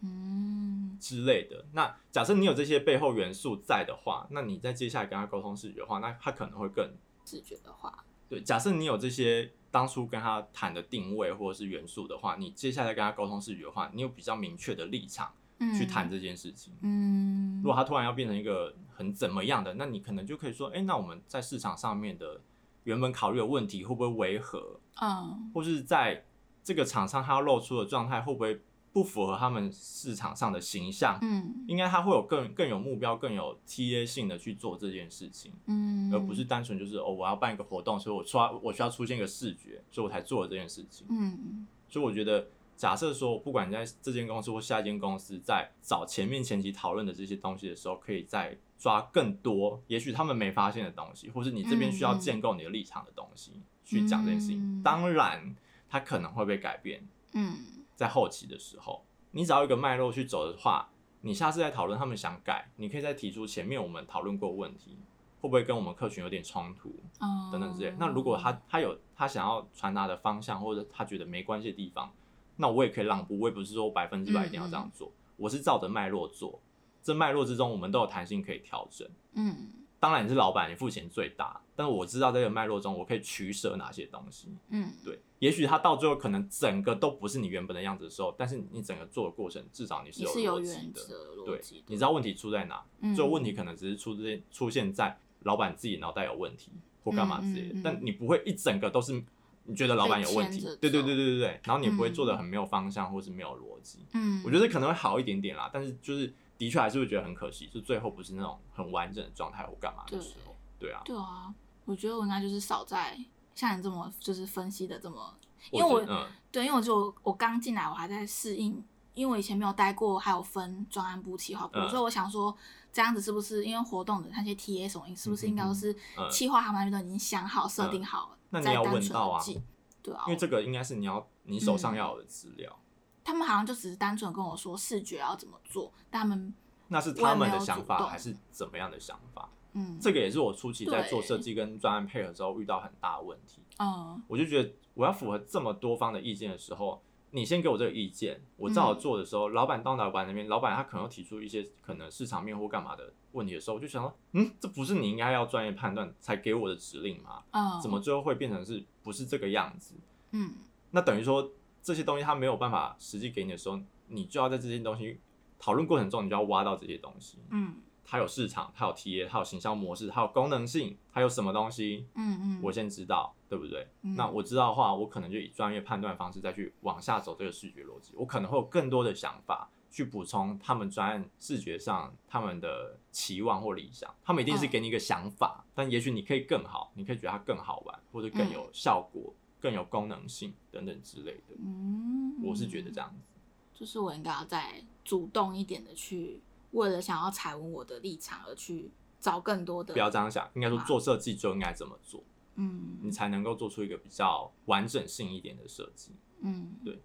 嗯之类的。那假设你有这些背后元素在的话，那你在接下来跟他沟通视觉的话，那他可能会更视觉的话。对，假设你有这些当初跟他谈的定位或者是元素的话，你接下来跟他沟通视觉的话，你有比较明确的立场去谈这件事情。嗯，如果他突然要变成一个很怎么样的，那你可能就可以说，哎，那我们在市场上面的原本考虑的问题会不会违和？嗯，或是在。这个厂商他要露出的状态会不会不符合他们市场上的形象？嗯，应该他会有更更有目标、更有 TA 性的去做这件事情，嗯，而不是单纯就是哦，我要办一个活动，所以我刷我需要出现一个视觉，所以我才做了这件事情。嗯，所以我觉得，假设说不管你在这间公司或下一间公司，在找前面前期讨论的这些东西的时候，可以再抓更多，也许他们没发现的东西，或是你这边需要建构你的立场的东西，嗯，去讲这件事情。嗯，当然。它可能会被改变，嗯，在后期的时候，你只要一个脉络去走的话，你下次再讨论他们想改，你可以再提出前面我们讨论过问题，会不会跟我们客群有点冲突，哦，等等之类。那如果他他有他想要传达的方向，或者他觉得没关系的地方，那我也可以让步，我也不是说百分之百一定要这样做，嗯嗯，我是照着脉络做，这脉络之中我们都有弹性可以调整，嗯。当然你是老板，你付钱最大，但是我知道这个脉络中我可以取舍哪些东西。嗯，对，也许他到最后可能整个都不是你原本的样子的时候，但是你整个做的过程至少你是有逻辑的，对，你知道问题出在哪，最后问题可能只是出这出现在老板自己脑袋有问题或干嘛之类的，但你不会一整个都是你觉得老板有问题，对对对对对对，然后你不会做的很没有方向，或是没有逻辑。嗯，我觉得可能会好一点点啦，但是就是的确还是会觉得很可惜，就最后不是那种很完整的状态，或干嘛的时候，对，对啊，对啊，我觉得我应该就是少在像你这么就是分析的这么，因为我，对，因为我就我刚进来，我还在适应。因为我以前没有待过，还有分专案部、企划部，所以我想说，这样子是不是因为活动的那些 TA 什么，是不是应该都是企划他们那边都已经想好、设定好了？那你要问到啊，对啊，因为这个应该是你要你手上要有的资料。他们好像就只是单纯跟我说视觉要怎么做，但他们那是他们的想法还是怎么样的想法？嗯，这个也是我初期在做设计跟专案配合之后遇到很大的问题。哦，我就觉得我要符合这么多方的意见的时候。你先给我这个意见，我照着做的时候，嗯、老板到老板那边，老板他可能提出一些可能市场面或干嘛的问题的时候，我就想说，嗯，这不是你应该要专业判断才给我的指令吗？哦、怎么最后会变成是不是这个样子？嗯，那等于说这些东西他没有办法实际给你的时候，你就要在这些东西讨论过程中，你就要挖到这些东西。嗯。它有市场，它有 TA，它有行销模式，它有功能性，它有什么东西？嗯嗯，我先知道，对不对？嗯、那我知道的话，我可能就以专业判断方式再去往下走这个视觉逻辑，我可能会有更多的想法去补充他们专案视觉上他们的期望或理想。他们一定是给你一个想法，嗯、但也许你可以更好，你可以觉得它更好玩，或者更有效果、嗯、更有功能性等等之类的。嗯，我是觉得这样子，就是我应该要再主动一点的去。为了想要踩稳我的立场而去找更多的，不要这样想，应该说做设计就应该这么做，嗯，你才能够做出一个比较完整性一点的设计，嗯，对。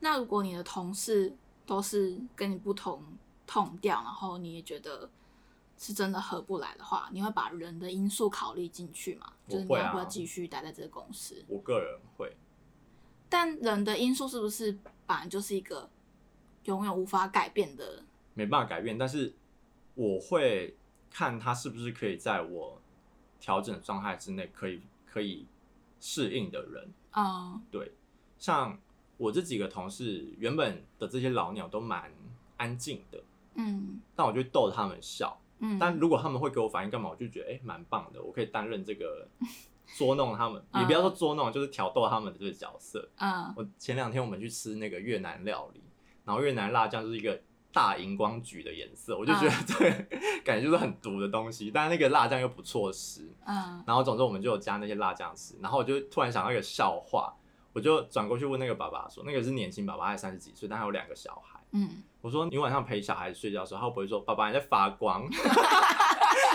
那如果你的同事都是跟你不同 tone 调，然后你也觉得是真的合不来的话，你会把人的因素考虑进去吗？就是你要不要继续待在这个公司？我个人会，但人的因素是不是本来就是一个永远无法改变的？没办法改变，但是我会看他是不是可以在我调整状态之内可以可以适应的人。哦，oh. 对，像我这几个同事原本的这些老鸟都蛮安静的，嗯，但我就逗他们笑，嗯，但如果他们会给我反应干嘛，我就觉得哎蛮棒的，我可以担任这个 捉弄他们，你、uh. 不要说捉弄，就是挑逗他们的这个角色。嗯，uh. 我前两天我们去吃那个越南料理，然后越南辣酱就是一个。大荧光橘的颜色，我就觉得 这个感觉就是很毒的东西，但是那个辣酱又不错吃。嗯，然后总之我们就有加那些辣酱吃，然后我就突然想到一个笑话，我就转过去问那个爸爸说，那个是年轻爸爸，还三十几岁，但他有两个小孩。嗯，我说你晚上陪小孩子睡觉的时候，他会不会说爸爸你在发光？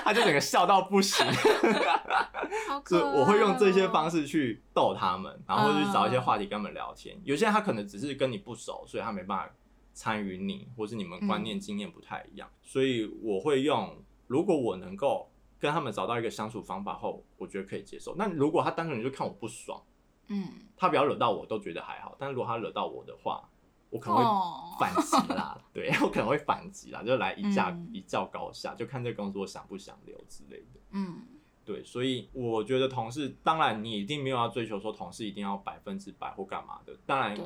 他就整个笑到不行。所以我会用这些方式去逗他们，然后去找一些话题跟他们聊天。有些人他可能只是跟你不熟，所以他没办法。参与你，或是你们观念经验不太一样，嗯、所以我会用，如果我能够跟他们找到一个相处方法后，我觉得可以接受。那如果他单纯就看我不爽，嗯，他不要惹到我都觉得还好，但是如果他惹到我的话，我可能会反击啦，哦、对，我可能会反击啦，就来一架、嗯、一较高下，就看这个工作想不想留之类的，嗯，对，所以我觉得同事，当然你一定没有要追求说同事一定要百分之百或干嘛的，当然。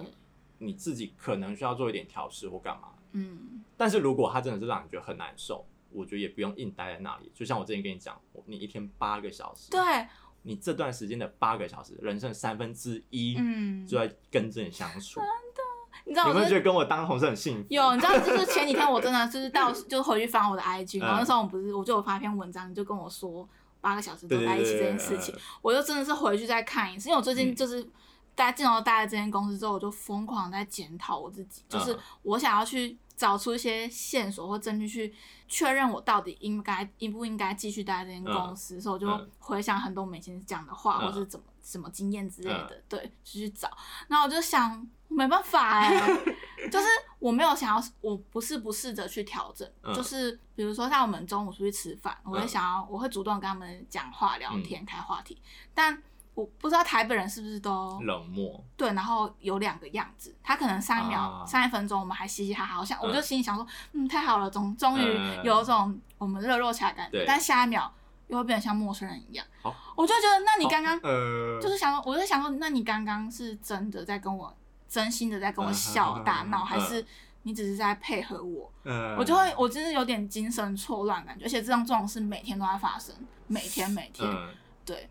你自己可能需要做一点调试或干嘛，嗯，但是如果他真的是让你觉得很难受，我觉得也不用硬待在那里。就像我之前跟你讲，你一天八个小时，对，你这段时间的八个小时，人生三分之一，嗯，就在跟这人相处，真的，你知道，有没有觉得跟我当同事很幸福？有，你知道，就是前几天我真的就是到，就回去翻我的 IG，然后那时候我不是，我就有发一篇文章，你就跟我说八个小时都在一起这件事情，我就真的是回去再看一次，因为我最近就是。嗯大家进入大家这间公司之后，我就疯狂在检讨我自己，就是我想要去找出一些线索或证据去确认我到底应该应不应该继续待在这间公司，所以我就回想很多我以前讲的话，或是怎么什么经验之类的，对，就去找。然后我就想，没办法哎、欸，就是我没有想要，我不是不试着去调整，就是比如说像我们中午出去吃饭，我会想要，我会主动跟他们讲话、聊天、开话题，但。我不知道台北人是不是都冷漠？对，然后有两个样子，他可能上一秒、啊、上一分钟我们还嘻嘻哈哈，好像、嗯、我就心里想说，嗯，太好了，终终于有这种我们热络起来的感觉，嗯、但下一秒又会变得像陌生人一样。好，我就觉得，那你刚刚呃，就是想说，我就想说，那你刚刚是真的在跟我真心的在跟我笑大闹，嗯、还是你只是在配合我？嗯、我就会，我真的有点精神错乱感觉，而且这种这种事每天都在发生，每天每天，嗯、对。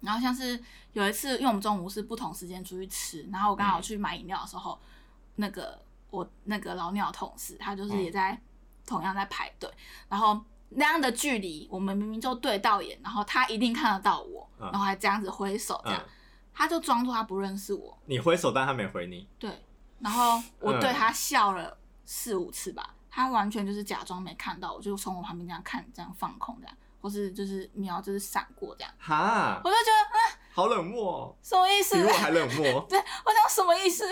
然后像是有一次，因为我们中午是不同时间出去吃，然后我刚好去买饮料的时候，嗯、那个我那个老鸟同事他就是也在、嗯、同样在排队，然后那样的距离，我们明明就对到眼，然后他一定看得到我，嗯、然后还这样子挥手这样，嗯、他就装作他不认识我。你挥手，但他没回你。对，然后我对他笑了四五次吧，嗯、他完全就是假装没看到我，就从我旁边这样看，这样放空这样。或是就是瞄，就是闪过这样，哈，我就觉得啊，好冷漠，什么意思？比我还冷漠。对，我想什么意思？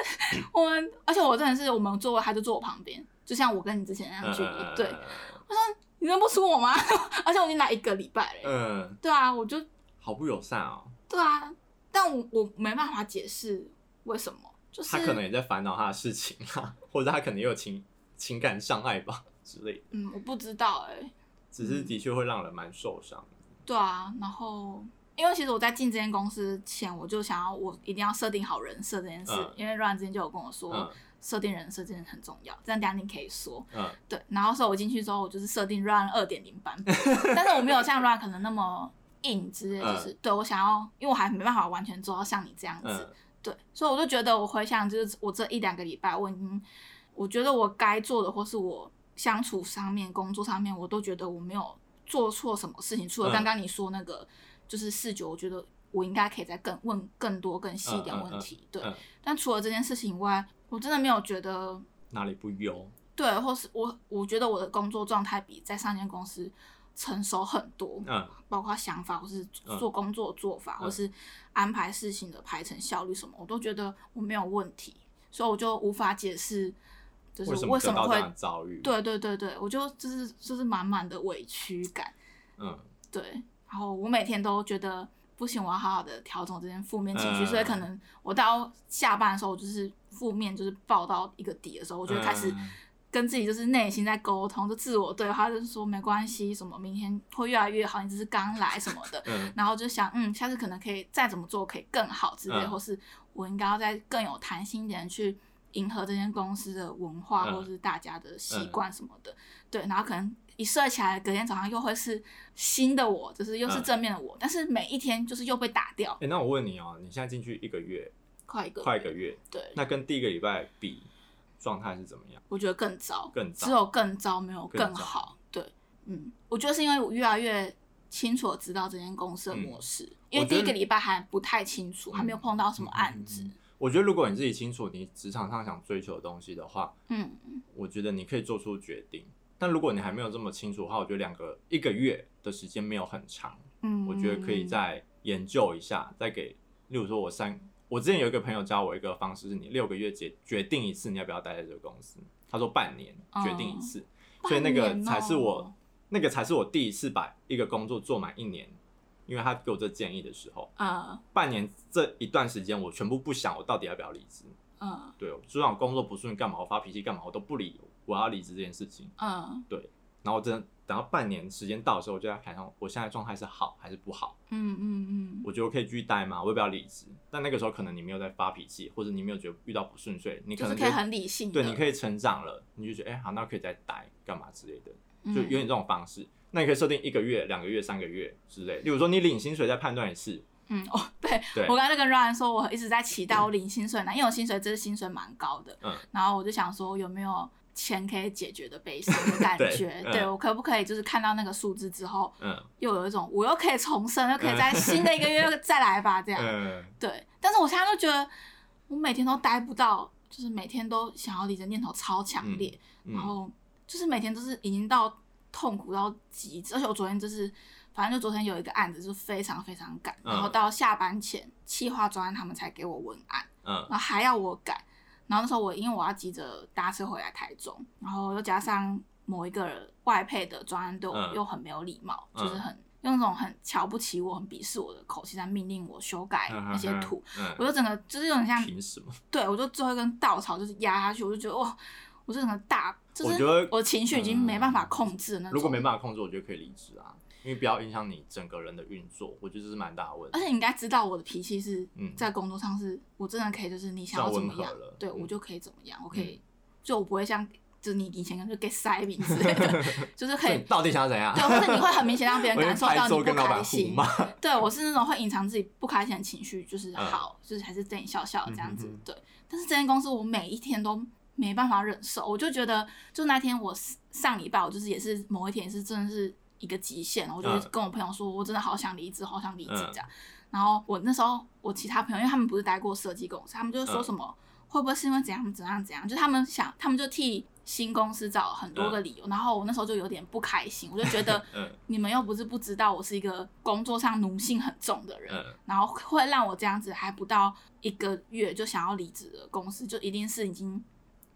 我们，而且我真的是，我们座位他就坐我旁边，就像我跟你之前那样距离。呃、对，我说你认不出我吗？而且我已经来一个礼拜了。嗯、呃，对啊，我就好不友善哦。对啊，但我我没办法解释为什么，就是他可能也在烦恼他的事情啊，或者他可能也有情情感障碍吧之类的。嗯，我不知道哎、欸。只是的确会让人蛮受伤、嗯。对啊，然后因为其实我在进这间公司前，我就想要我一定要设定好人设这件事，嗯、因为 Ryan 之前就有跟我说，设、嗯、定人设真的很重要。这样等下你可以说。嗯。对，然后说我进去之后，我就是设定 Ryan 二点零版本，但是我没有像 Ryan 可能那么硬之类，就是、嗯、对我想要，因为我还没办法完全做到像你这样子。嗯、对，所以我就觉得我回想，就是我这一两个礼拜，我已经我觉得我该做的，或是我。相处上面、工作上面，我都觉得我没有做错什么事情。除了刚刚你说那个，嗯、就是四九，我觉得我应该可以再更问更多、更细一点问题。嗯嗯嗯、对，嗯、但除了这件事情以外，我真的没有觉得哪里不优。对，或是我我觉得我的工作状态比在上间公司成熟很多。嗯，包括想法，或是做工作做法，嗯、或是安排事情的排程效率什么，我都觉得我没有问题，所以我就无法解释。就是为什么会遭遇？对对对对，我就就是就是满满的委屈感，嗯，对。然后我每天都觉得不行，我要好好的调整这件负面情绪，嗯、所以可能我到下班的时候，我就是负面就是爆到一个底的时候，我就开始跟自己就是内心在沟通，就自我对话，就是说没关系，什么明天会越来越好，你只是刚来什么的，嗯、然后就想嗯，下次可能可以再怎么做可以更好之类，嗯、或是我应该要再更有弹性一点去。迎合这间公司的文化，或是大家的习惯什么的，嗯、对，然后可能一睡起来，隔天早上又会是新的我，就是又是正面的我，嗯、但是每一天就是又被打掉。哎、欸，那我问你哦，你现在进去一个月，快一个快一个月，对，那跟第一个礼拜比，状态是怎么样？我觉得更糟，更糟，只有更糟，没有更好。更。对，嗯，我觉得是因为我越来越清楚的知道这间公司的模式，嗯、因为第一个礼拜还不太清楚，还没有碰到什么案子。我觉得，如果你自己清楚你职场上想追求的东西的话，嗯，我觉得你可以做出决定。但如果你还没有这么清楚的话，我觉得两个一个月的时间没有很长，嗯，我觉得可以再研究一下，再给。例如说，我三，我之前有一个朋友教我一个方式，是你六个月决决定一次你要不要待在这个公司。他说半年决定一次，哦、所以那个才是我，哦、那个才是我第一次把一个工作做满一年。因为他给我这建议的时候，啊，半年这一段时间，我全部不想我到底要不要离职，嗯，对，就算我工作不顺干嘛，我发脾气干嘛，我都不理我要离职这件事情，嗯，对，然后真的等到半年时间到的时候，我就在看我现在状态是好还是不好，嗯嗯嗯，我觉得我可以继续待吗？我要不要离职？但那个时候可能你没有在发脾气，或者你没有觉得遇到不顺遂，你可能可以很理性，对，你可以成长了，你就觉得哎、欸、好，那可以再待干嘛之类的，就有点这种方式。嗯那你可以设定一个月、两个月、三个月之类。例如说，你领薪水再判断一次。嗯，哦，对，对我刚才就跟 Ryan 说，我一直在期待我领薪水呢，嗯、因为我薪水这是薪水蛮高的。嗯。然后我就想说，有没有钱可以解决的悲伤的感 觉？对，对我可不可以就是看到那个数字之后，嗯，又有一种我又可以重生，又可以在新的一个月再来吧，这样。嗯。对，但是我现在就觉得，我每天都待不到，就是每天都想要离的念头超强烈，嗯嗯、然后就是每天都是已经到。痛苦到极致，而且我昨天就是，反正就昨天有一个案子，就非常非常赶，嗯、然后到下班前，企划专案他们才给我文案，嗯，然后还要我改，然后那时候我因为我要急着搭车回来台中，然后又加上某一个外配的专案都又很没有礼貌，嗯、就是很用那种很瞧不起我、很鄙视我的口气在命令我修改那些图，嗯嗯、我就整个就是有点像，凭什么？对，我就最后一根稻草就是压下去，我就觉得哇。我是整个大，就是我觉得我情绪已经没办法控制那。如果没办法控制，我觉得可以离职啊，因为不要影响你整个人的运作。我觉得这是蛮大的问题。而且你应该知道我的脾气是，在工作上是，我真的可以，就是你想要怎么样，对我就可以怎么样，我可以，就我不会像就是你以前就给塞名之类的，就是可以到底想要怎样？对，或者你会很明显让别人 感受到你不开心。我对，我是那种会隐藏自己不开心的情绪，就是好，嗯、就是还是对你笑笑这样子。对，但是这间公司我每一天都没办法忍受，我就觉得，就那天我上礼拜，我就是也是某一天也是真的是一个极限，我就跟我朋友说，我真的好想离职，好想离职这样。嗯、然后我那时候我其他朋友，因为他们不是待过设计公司，他们就说什么。嗯会不会是因为怎样怎样怎样？就他们想，他们就替新公司找很多个理由。嗯、然后我那时候就有点不开心，我就觉得，你们又不是不知道我是一个工作上奴性很重的人，嗯、然后会让我这样子还不到一个月就想要离职的公司，就一定是已经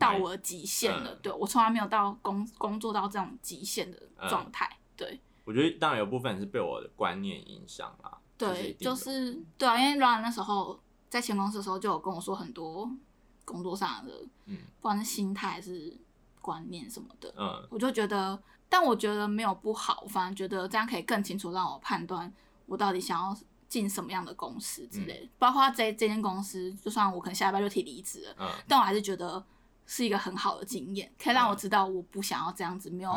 到我的极限了。嗯、对，我从来没有到工工作到这种极限的状态。对，我觉得当然有部分是被我的观念影响啦。对，就是对啊，因为 Ryan 那时候在前公司的时候就有跟我说很多。工作上的，嗯，不管是心态还是观念什么的，嗯，我就觉得，但我觉得没有不好，反而觉得这样可以更清楚让我判断我到底想要进什么样的公司之类的。嗯、包括这这间公司，就算我可能下礼拜就提离职了，嗯，但我还是觉得是一个很好的经验，可以让我知道我不想要这样子没有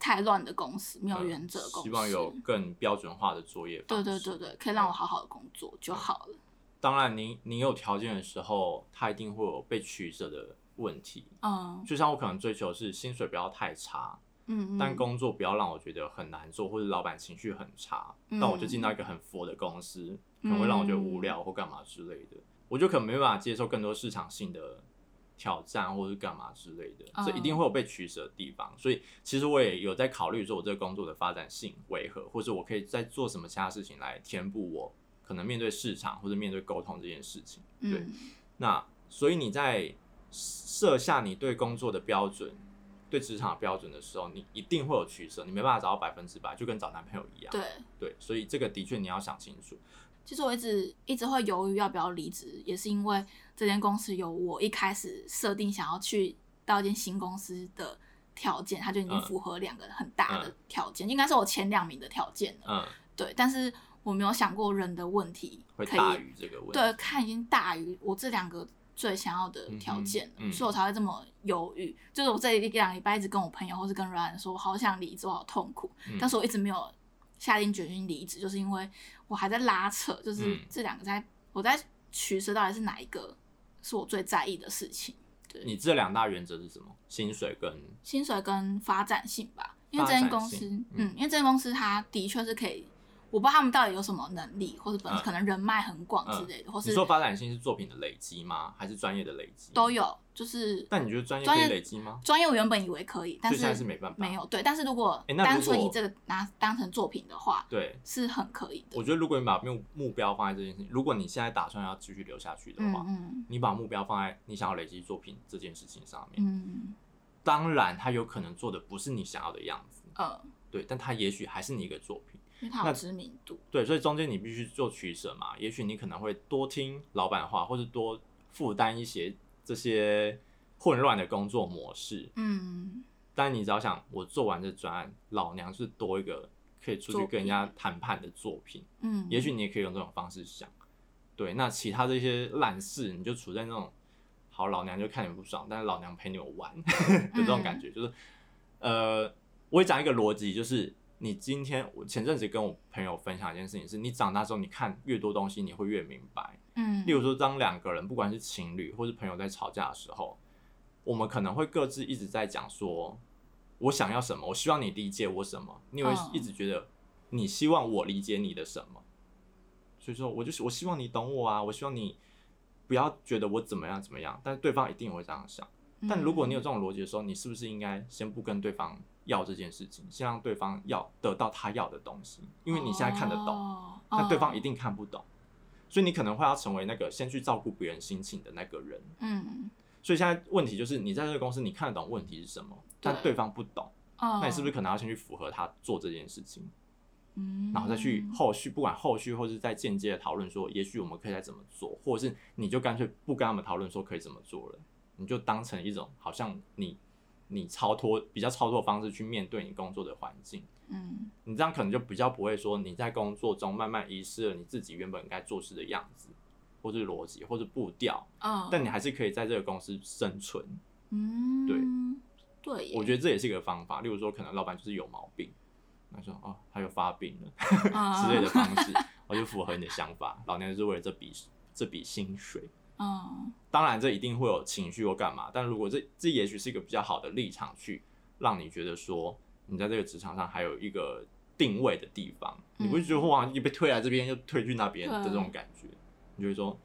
太乱的公司，嗯、没有原则公司，希望有更标准化的作业。对对对对，可以让我好好的工作就好了。嗯当然你，你你有条件的时候，他一定会有被取舍的问题。嗯，就像我可能追求是薪水不要太差，嗯，嗯，但工作不要让我觉得很难做，或者老板情绪很差，嗯、但我就进到一个很佛的公司，可能会让我觉得无聊或干嘛之类的，嗯、我就可能没办法接受更多市场性的挑战或者是干嘛之类的，这、嗯、一定会有被取舍的地方。所以其实我也有在考虑说，我这个工作的发展性为何，或者我可以再做什么其他事情来填补我。可能面对市场或者面对沟通这件事情，对，嗯、那所以你在设下你对工作的标准、对职场的标准的时候，你一定会有取舍，你没办法找到百分之百，就跟找男朋友一样。对对，所以这个的确你要想清楚。其实我一直一直会犹豫要不要离职，也是因为这间公司有我一开始设定想要去到一间新公司的条件，它就已经符合两个很大的条件，嗯、应该是我前两名的条件了。嗯，对，但是。我没有想过人的问题可以会大于这个问题，对，看已经大于我这两个最想要的条件了，嗯嗯、所以我才会这么犹豫。就是我这一两礼拜一直跟我朋友或是跟 Ryan 说，我好想离职，我好痛苦，嗯、但是我一直没有下定决心离职，就是因为我还在拉扯，就是这两个在，嗯、我在取舍到底是哪一个是我最在意的事情。对，你这两大原则是什么？薪水跟薪水跟发展性吧，因为这间公司，嗯，嗯，因为这间公司它的确是可以。我不知道他们到底有什么能力，或者本可能人脉很广之类的，或是你说发展性是作品的累积吗？还是专业的累积？都有，就是。但你觉得专业可以累积吗？专业我原本以为可以，但是现在是没办法。没有对，但是如果单纯以这个拿当成作品的话，对，是很可以的。我觉得如果你把目目标放在这件事情，如果你现在打算要继续留下去的话，嗯，你把目标放在你想要累积作品这件事情上面，嗯，当然他有可能做的不是你想要的样子，嗯，对，但他也许还是你一个作品。因为它有知名度，对，所以中间你必须做取舍嘛。也许你可能会多听老板话，或者多负担一些这些混乱的工作模式。嗯，但你只要想，我做完这专案，老娘是多一个可以出去跟人家谈判的作品。嗯，也许你也可以用这种方式想。对，那其他这些烂事，你就处在那种好，老娘就看你不爽，但是老娘陪你玩 的这种感觉，就是呃，我会讲一个逻辑，就是。你今天，我前阵子跟我朋友分享一件事情，是你长大之后，你看越多东西，你会越明白。嗯，例如说，当两个人不管是情侣或是朋友在吵架的时候，我们可能会各自一直在讲说，我想要什么，我希望你理解我什么，你会一直觉得你希望我理解你的什么，所以说，我就是我希望你懂我啊，我希望你不要觉得我怎么样怎么样，但是对方一定会这样想。但如果你有这种逻辑的时候，你是不是应该先不跟对方要这件事情，先让对方要得到他要的东西？因为你现在看得懂，哦、但对方一定看不懂，哦、所以你可能会要成为那个先去照顾别人心情的那个人。嗯，所以现在问题就是，你在这个公司，你看得懂问题是什么，对但对方不懂，哦、那你是不是可能要先去符合他做这件事情？嗯，然后再去后续，不管后续或是再间接的讨论说，也许我们可以再怎么做，或者是你就干脆不跟他们讨论说可以怎么做了。你就当成一种好像你你超脱比较超脱的方式去面对你工作的环境，嗯，你这样可能就比较不会说你在工作中慢慢遗失了你自己原本应该做事的样子，或是逻辑或者步调，嗯，但你还是可以在这个公司生存，嗯，对，对，我觉得这也是一个方法。例如说，可能老板就是有毛病，他说哦，他又发病了 之类的方式，我就符合你的想法。老娘就是为了这笔这笔薪水。嗯，当然这一定会有情绪或干嘛，但如果这这也许是一个比较好的立场，去让你觉得说你在这个职场上还有一个定位的地方，嗯、你不会觉得哇，你被推来这边又推去那边的这种感觉，你就会说。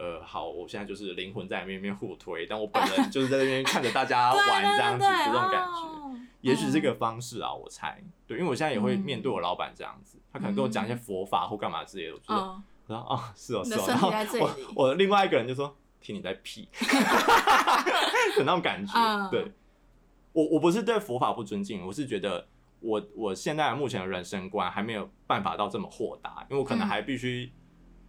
呃，好，我现在就是灵魂在里面互推，但我本人就是在那边看着大家玩这样子 的这种感觉，哦、也许这个方式啊，我猜，对，因为我现在也会面对我老板这样子，嗯、他可能跟我讲一些佛法或干嘛之类的，我觉得，哦、我说哦，是哦，是哦，然后我我另外一个人就说，听你在屁，有那种感觉，嗯、对，我我不是对佛法不尊敬，我是觉得我我现在目前的人生观还没有办法到这么豁达，因为我可能还必须。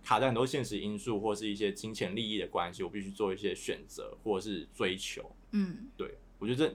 卡在很多现实因素，或是一些金钱利益的关系，我必须做一些选择或者是追求。嗯，对，我觉得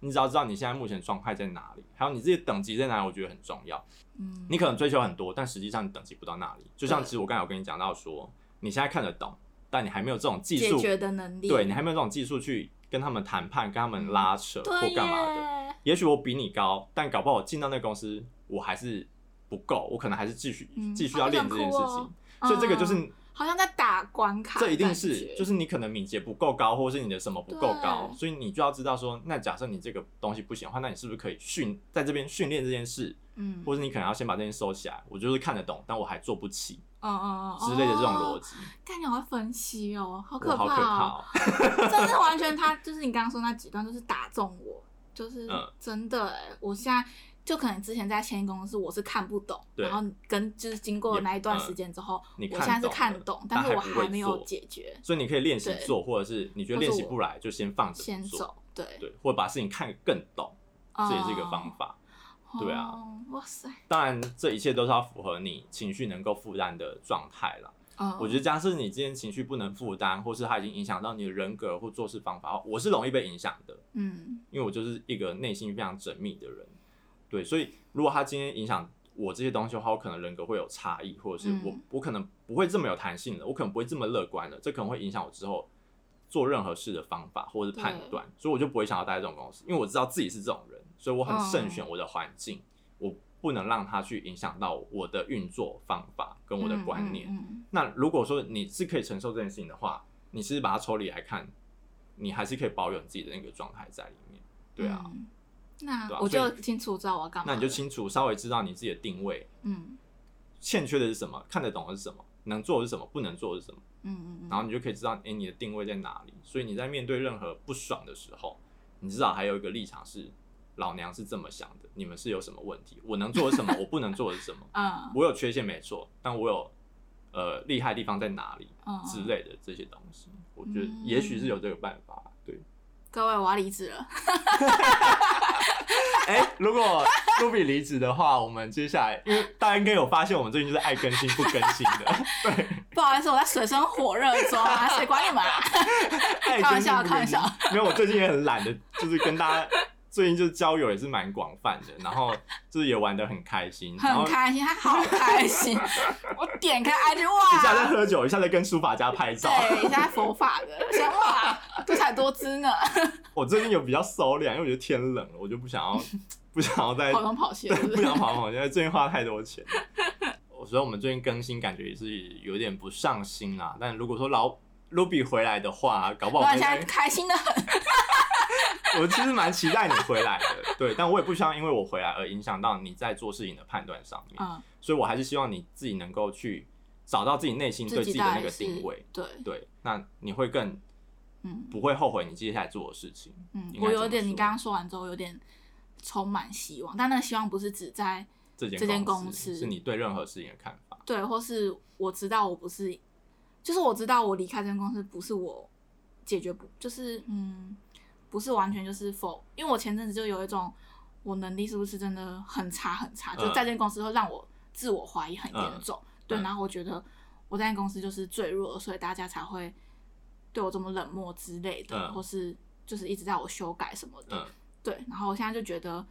你你只要知道你现在目前状态在哪里，还有你自己等级在哪里，我觉得很重要。嗯，你可能追求很多，但实际上你等级不到那里。就像其实我刚才有跟你讲到说，你现在看得懂，但你还没有这种技术解决的能力，对，你还没有这种技术去跟他们谈判、跟他们拉扯或干嘛的。也许我比你高，但搞不好我进到那个公司，我还是不够，我可能还是继续继续要练这件事情。所以这个就是、嗯、好像在打关卡，这一定是就是你可能敏捷不够高，或者是你的什么不够高，所以你就要知道说，那假设你这个东西不行的话，那你是不是可以训在这边训练这件事？嗯，或者你可能要先把这件事收起来。我就是看得懂，但我还做不起，嗯嗯嗯之类的这种逻辑。看你会分析哦，好可怕哦，好可怕哦，真的完全他就是你刚刚说那几段，就是打中我，就是真的哎，我现在。就可能之前在前公司我是看不懂，然后跟就是经过那一段时间之后，嗯、我现在是看懂，但是我还没有解决。所以你可以练习做，或者是你觉得练习不来就先放着先走，对对，或者把事情看更懂，这也是一个方法。哦、对啊，哇塞！当然这一切都是要符合你情绪能够负担的状态了。哦、我觉得假设你今天情绪不能负担，或是它已经影响到你的人格或做事方法，我是容易被影响的。嗯，因为我就是一个内心非常缜密的人。对，所以如果他今天影响我这些东西的话，我可能人格会有差异，或者是我、嗯、我可能不会这么有弹性了，我可能不会这么乐观了，这可能会影响我之后做任何事的方法或者是判断，所以我就不会想要待在这种公司，因为我知道自己是这种人，所以我很慎选我的环境，嗯、我不能让他去影响到我的运作方法跟我的观念。嗯嗯嗯、那如果说你是可以承受这件事情的话，你其实把它抽离来看，你还是可以保有你自己的那个状态在里面。对啊。嗯那我就清楚知道我要干嘛。那你就清楚稍微知道你自己的定位，嗯，欠缺的是什么，看得懂的是什么，能做的是什么，不能做的是什么，嗯嗯嗯，然后你就可以知道，哎、欸，你的定位在哪里。所以你在面对任何不爽的时候，你至少还有一个立场是，老娘是这么想的，你们是有什么问题？我能做的什么？我不能做的是什么？嗯，我有缺陷没错，但我有呃厉害的地方在哪里？嗯，之类的这些东西，我觉得也许是有这个办法。对，各位，我要离职了。哎、欸，如果 Ruby 离职的话，我们接下来，因为大家应该有发现，我们最近就是爱更新不更新的。对，不好意思，我在水深火热中啊，谁管你们啊？开玩笑，开玩笑。没有，我最近也很懒得，就是跟大家。最近就是交友也是蛮广泛的，然后就是也玩的很开心，很开心，他好开心。我点开 IG 哇，一下在喝酒，一下在跟书法家拍照，对，一下在佛法的，想哇，多彩多姿呢。我最近有比较收敛，因为我觉得天冷了，我就不想要，不想要再跑东跑西，不想跑东跑西，因为最近花太多钱。我觉得我们最近更新感觉也是有点不上心啦，但如果说老 Ruby 回来的话，搞不好我现在开心的很。我其实蛮期待你回来的，对，但我也不希望因为我回来而影响到你在做事情的判断上面，嗯，所以我还是希望你自己能够去找到自己内心对自己的那个定位，对对，那你会更，嗯，不会后悔你接下来做的事情，嗯，我有点，你刚刚说完之后有点充满希望，但那个希望不是只在这间公司，是你对任何事情的看法，对，或是我知道我不是，就是我知道我离开这间公司不是我解决不，就是嗯。不是完全就是否，因为我前阵子就有一种，我能力是不是真的很差很差，嗯、就在这间公司会让我自我怀疑很严重，嗯、对，然后我觉得我在公司就是最弱，所以大家才会对我这么冷漠之类的，嗯、或是就是一直在我修改什么的，嗯、对，然后我现在就觉得，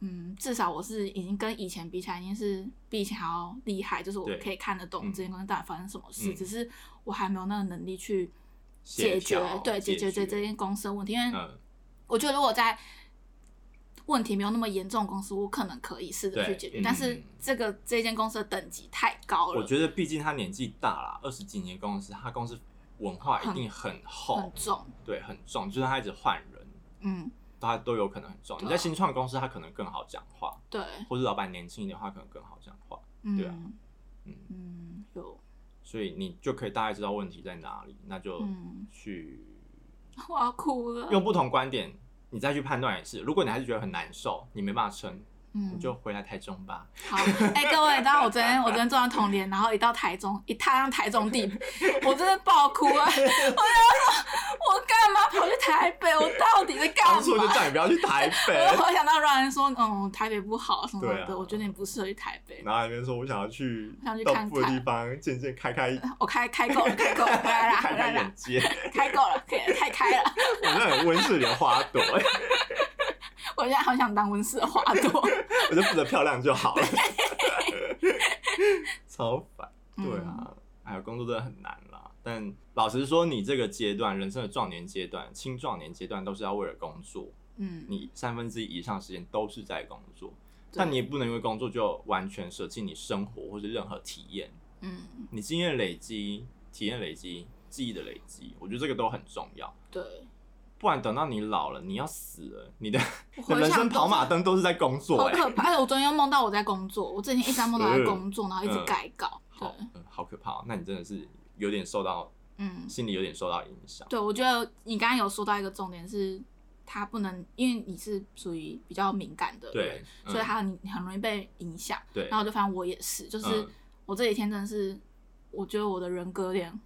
嗯，至少我是已经跟以前比起来，已经是比以前还要厉害，就是我可以看得懂这间公司到底发生什么事，嗯、只是我还没有那个能力去。解决对解决这这件公司的问题，因为我觉得如果在问题没有那么严重公司，我可能可以试着去解决。嗯、但是这个这间公司的等级太高了。我觉得毕竟他年纪大了，二十几年公司，他公司文化一定很厚。很，很重，对，很重。就算他一直换人，嗯，他都有可能很重。啊、你在新创公司，他可能更好讲话，对，或者老板年轻一点的话，可能更好讲话，嗯、对啊，嗯。嗯，有。所以你就可以大概知道问题在哪里，那就去。我要哭了。用不同观点。你再去判断一次，如果你还是觉得很难受，你没办法撑。嗯，你就回来台中吧。好，哎、欸，各位，你知道我昨天我昨天坐上同联，然后一到台中，一踏上台中地，我真的爆哭啊！我就说，我干嘛跑去台北？我到底在干嘛？当初就叫你不要去台北。我想到让说，嗯，台北不好什么的，啊、我觉得你不适合去台北。然后那边说，我想要去，想去看看地方，渐渐开开。我开开够了，开够了，回来啦，回来啦，开够了，可以太开了。我那很温室里的花朵。我现在好想当温室的花朵，我就负责漂亮就好了。超烦，对啊，还有、嗯、工作真的很难啦。但老实说，你这个阶段，人生的壮年阶段、青壮年阶段，都是要为了工作。嗯，你三分之一以上时间都是在工作，但你也不能因为工作就完全舍弃你生活或者任何体验。嗯，你经验累积、体验累积、记忆的累积，我觉得这个都很重要。对。不然等到你老了，你要死了，你的 人生跑马灯都是在工作，欸，好可怕！我昨天又梦到我在工作，我之前一直梦到在工作，然后一直改稿，嗯、对、嗯，好可怕！那你真的是有点受到，嗯，心里有点受到影响。对，我觉得你刚刚有说到一个重点是，他不能，因为你是属于比较敏感的人，对，嗯、所以他你很容易被影响。对，然后我就发现我也是，就是我这几天真的是，我觉得我的人格有点。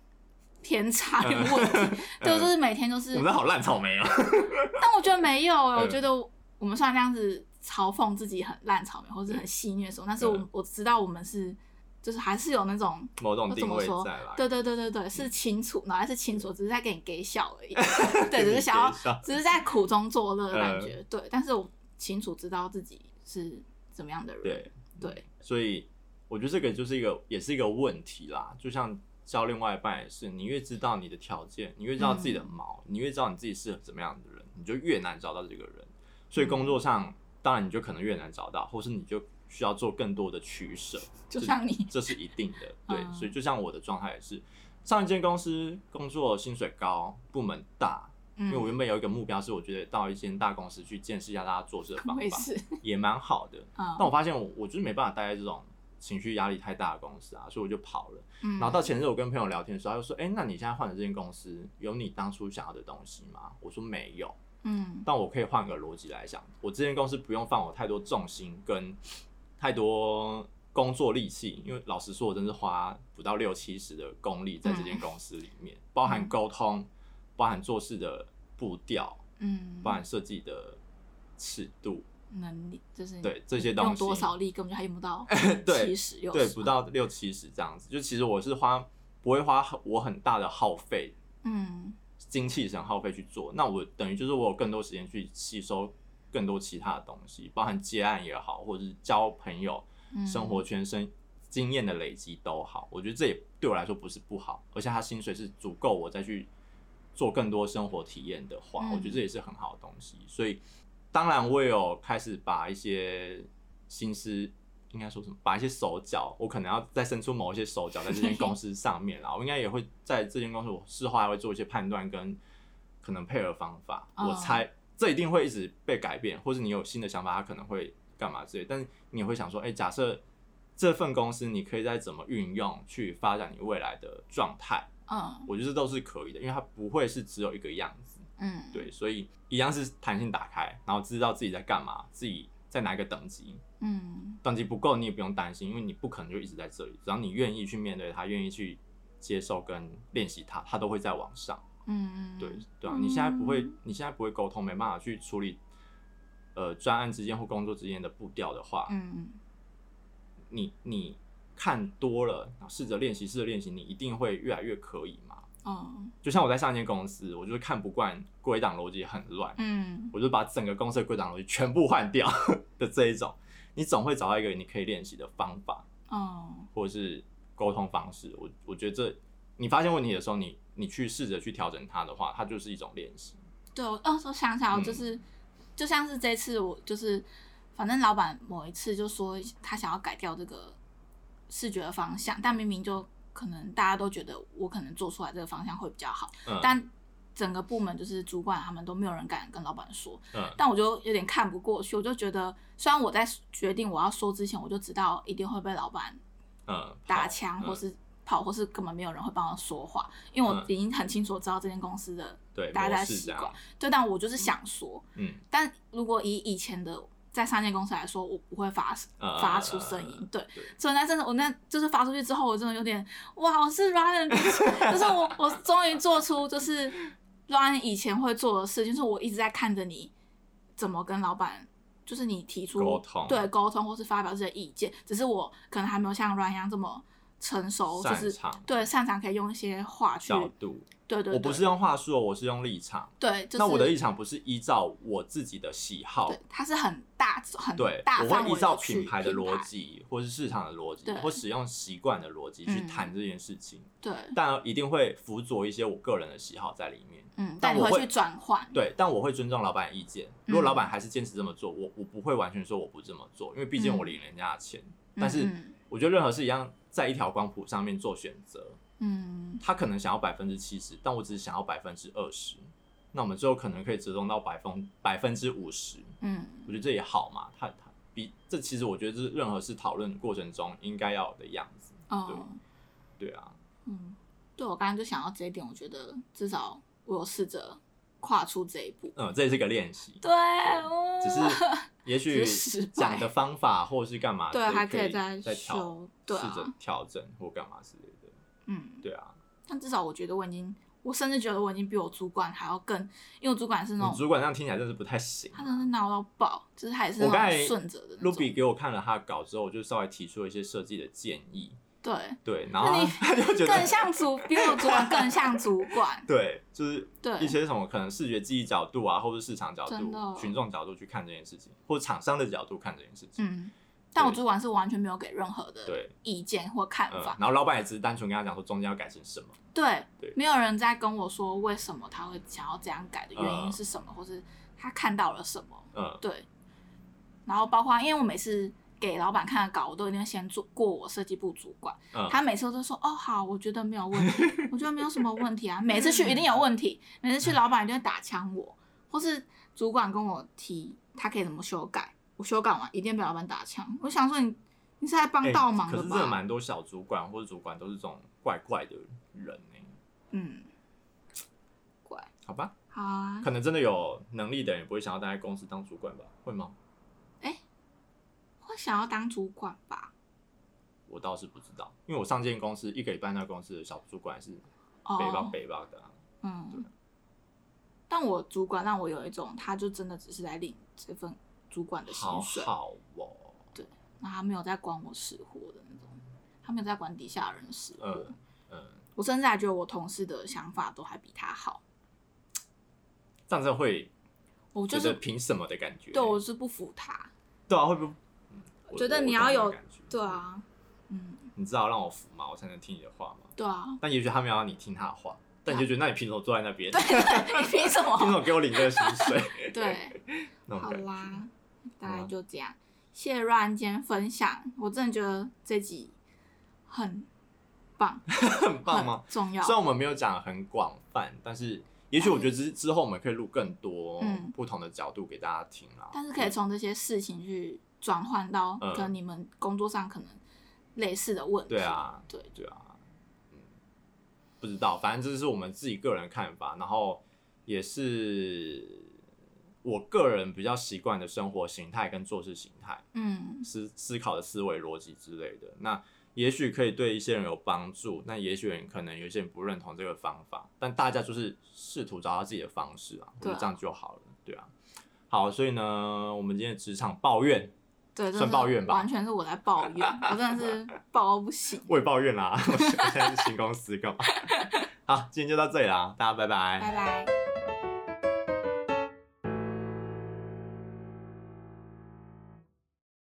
偏差有问题，对，就是每天都是。我们好烂草莓啊！但我觉得没有，我觉得我们虽然这样子嘲讽自己很烂草莓，或者很戏谑的时候，但是我我知道我们是，就是还是有那种某种定位在。对对对对对，是清楚，哪来是清楚，只是在给你给笑而已。对，只是想要，只是在苦中作乐的感觉。对，但是我清楚知道自己是怎么样的人。对对，所以我觉得这个就是一个，也是一个问题啦，就像。交另外一半也是，你越知道你的条件，你越知道自己的毛，嗯、你越知道你自己适合怎么样的人，你就越难找到这个人。所以工作上，嗯、当然你就可能越难找到，或是你就需要做更多的取舍。就像你，这是一定的。对，嗯、所以就像我的状态也是，上一间公司工作薪水高，部门大，嗯、因为我原本有一个目标是，我觉得到一间大公司去见识一下大家做事的方法，也蛮好的。嗯、但我发现我我就是没办法待在这种。情绪压力太大的公司啊，所以我就跑了。嗯、然后到前日我跟朋友聊天的时候，他就说：“哎、欸，那你现在换的这间公司有你当初想要的东西吗？”我说：“没有。”嗯，但我可以换个逻辑来想，我这间公司不用放我太多重心跟太多工作力气，因为老实说，我真是花不到六七十的功力在这间公司里面，嗯、包含沟通，嗯、包含做事的步调，嗯，包含设计的尺度。能力就是对这些东西用多少力根本就还用不到 七十六对不到六七十这样子，就其实我是花不会花我很大的耗费，嗯，精气神耗费去做，那我等于就是我有更多时间去吸收更多其他的东西，包含接案也好，或者是交朋友、生活圈生经验的累积都好，我觉得这也对我来说不是不好，而且他薪水是足够我再去做更多生活体验的话，我觉得这也是很好的东西，所以。当然，我也有开始把一些心思，应该说什么，把一些手脚，我可能要再伸出某一些手脚在这间公司上面啦。我应该也会在这间公司，我事后还会做一些判断跟可能配合方法。我猜这一定会一直被改变，或是你有新的想法，它可能会干嘛之类。但是你也会想说，哎，假设这份公司你可以再怎么运用去发展你未来的状态，嗯，我觉得这都是可以的，因为它不会是只有一个样子。嗯，对，所以一样是弹性打开，然后知道自己在干嘛，自己在哪一个等级。嗯，等级不够你也不用担心，因为你不可能就一直在这里，只要你愿意去面对它，愿意去接受跟练习它，它都会在往上。嗯，对对啊，你现在不会，你现在不会沟通，没办法去处理，呃，专案之间或工作之间的步调的话，嗯，你你看多了，试着练习，试着练习，你一定会越来越可以嘛。嗯，就像我在上一间公司，我就是看不惯归档逻辑很乱，嗯，我就把整个公司的归档逻辑全部换掉 的这一种，你总会找到一个你可以练习的方法，嗯，或者是沟通方式。我我觉得这你发现问题的时候，你你去试着去调整它的话，它就是一种练习。对，我哦，我想起来，就是、嗯、就像是这次我就是，反正老板某一次就说他想要改掉这个视觉的方向，但明明就可能大家都觉得我可能做出来这个方向会比较好，嗯、但整个部门就是主管他们都没有人敢跟老板说，嗯、但我就有点看不过去，我就觉得虽然我在决定我要说之前，我就知道一定会被老板嗯打枪或是。跑或是根本没有人会帮我说话，因为我已经很清楚知道这间公司的大家的习惯。对，但我就是想说，嗯，但如果以以前的在三间公司来说，我不会发发出声音。对，所以那真的，我那就是发出去之后，我真的有点哇，我是 Ryan，就是 我我终于做出就是 Ryan 以前会做的事，就是我一直在看着你怎么跟老板，就是你提出沟通，对沟通或是发表这些意见，只是我可能还没有像 Ryan 一样这么。成熟就是对擅长可以用一些话去对，对对，我不是用话术，我是用立场。对，就是、那我的立场不是依照我自己的喜好，对，它是很大很对，大我会依照品牌的逻辑或是市场的逻辑，或使用习惯的逻辑去谈这件事情。对，但一定会辅佐一些我个人的喜好在里面。嗯，但我会去转换。对，但我会尊重老板的意见。如果老板还是坚持这么做，我我不会完全说我不这么做，因为毕竟我领人家的钱。但是我觉得任何事一样。在一条光谱上面做选择，嗯，他可能想要百分之七十，但我只是想要百分之二十，那我们最后可能可以折中到百分百分之五十，嗯，我觉得这也好嘛，他他比这其实我觉得这是任何事讨论过程中应该要有的样子，哦，对，对啊，嗯，对我刚刚就想到这一点，我觉得至少我有试着跨出这一步，嗯，这也是个练习，对，只是。也许讲的方法或是干嘛，对，还可以再再调，试着调整或干嘛之类的。嗯，对啊。但至少我觉得我已经，我甚至觉得我已经比我主管还要更，因为我主管是那种主管，这样听起来真是不太行。他真的是闹到爆，就是还是那种顺着的。Ruby 给我看了他的稿之后，我就稍微提出了一些设计的建议。对对，然后 他就觉得更像主，比我主管更像主管。对，就是对一些什么可能视觉记忆角度啊，或是市场角度、群众角度去看这件事情，或者厂商的角度看这件事情。嗯，但我主管是完全没有给任何的意见或看法。然后老板也只是单纯跟他讲说中间要改成什么。对对，没有人在跟我说为什么他会想要这样改的原因是什么，或是他看到了什么。嗯，对。然后包括因为我每次。给老板看的稿，我都一定先做过我设计部主管，嗯、他每次都说哦好，我觉得没有问题，我觉得没有什么问题啊。每次去一定有问题，每次去老板一定会打枪我，或是主管跟我提他可以怎么修改，我修改完一定被老板打枪。我想说你你是来帮倒忙的吧？欸、可是这蛮多小主管或者主管都是这种怪怪的人呢、欸。嗯，怪，好吧，好啊，可能真的有能力的人也不会想要待在公司当主管吧？会吗会？想要当主管吧？我倒是不知道，因为我上间公司一个礼拜，那公司的小主管是北包北包的，嗯，对。但我主管让我有一种，他就真的只是来领这份主管的薪水，好，好哦。对，那他没有在管我死活的那种，他没有在管底下人的死活。嗯，嗯，我甚至还觉得我同事的想法都还比他好。这样子会，我觉得凭什么的感觉？对，我是不服他。对啊，会不会？我觉得你要有对啊，嗯，你知道让我服吗？我才能听你的话吗？对啊。但也许他没有让你听他的话，但你就觉得那你凭什么坐在那边？对，你 凭什么？凭什么给我领这个薪水？对，好啦，大概就这样。谢谢 Ryan 今天分享，我真的觉得这集很棒，很棒吗？重要。虽然我们没有讲很广泛，但是也许我觉得之之后我们可以录更多不同的角度给大家听啦。但是可以从这些事情去。转换到跟你们工作上可能类似的问题。嗯、对啊，对对啊，嗯，不知道，反正这是我们自己个人看法，然后也是我个人比较习惯的生活形态跟做事形态，嗯，思思考的思维逻辑之类的。那也许可以对一些人有帮助，那也许人可能有些人不认同这个方法，但大家就是试图找到自己的方式啊，我觉得这样就好了，对啊。好，所以呢，我们今天职场抱怨。对，算抱怨吧，完全是我在抱怨，我真的是抱到不行。我也抱怨啦，我现在是新公司干嘛？好，今天就到这里啦，大家拜拜。拜拜。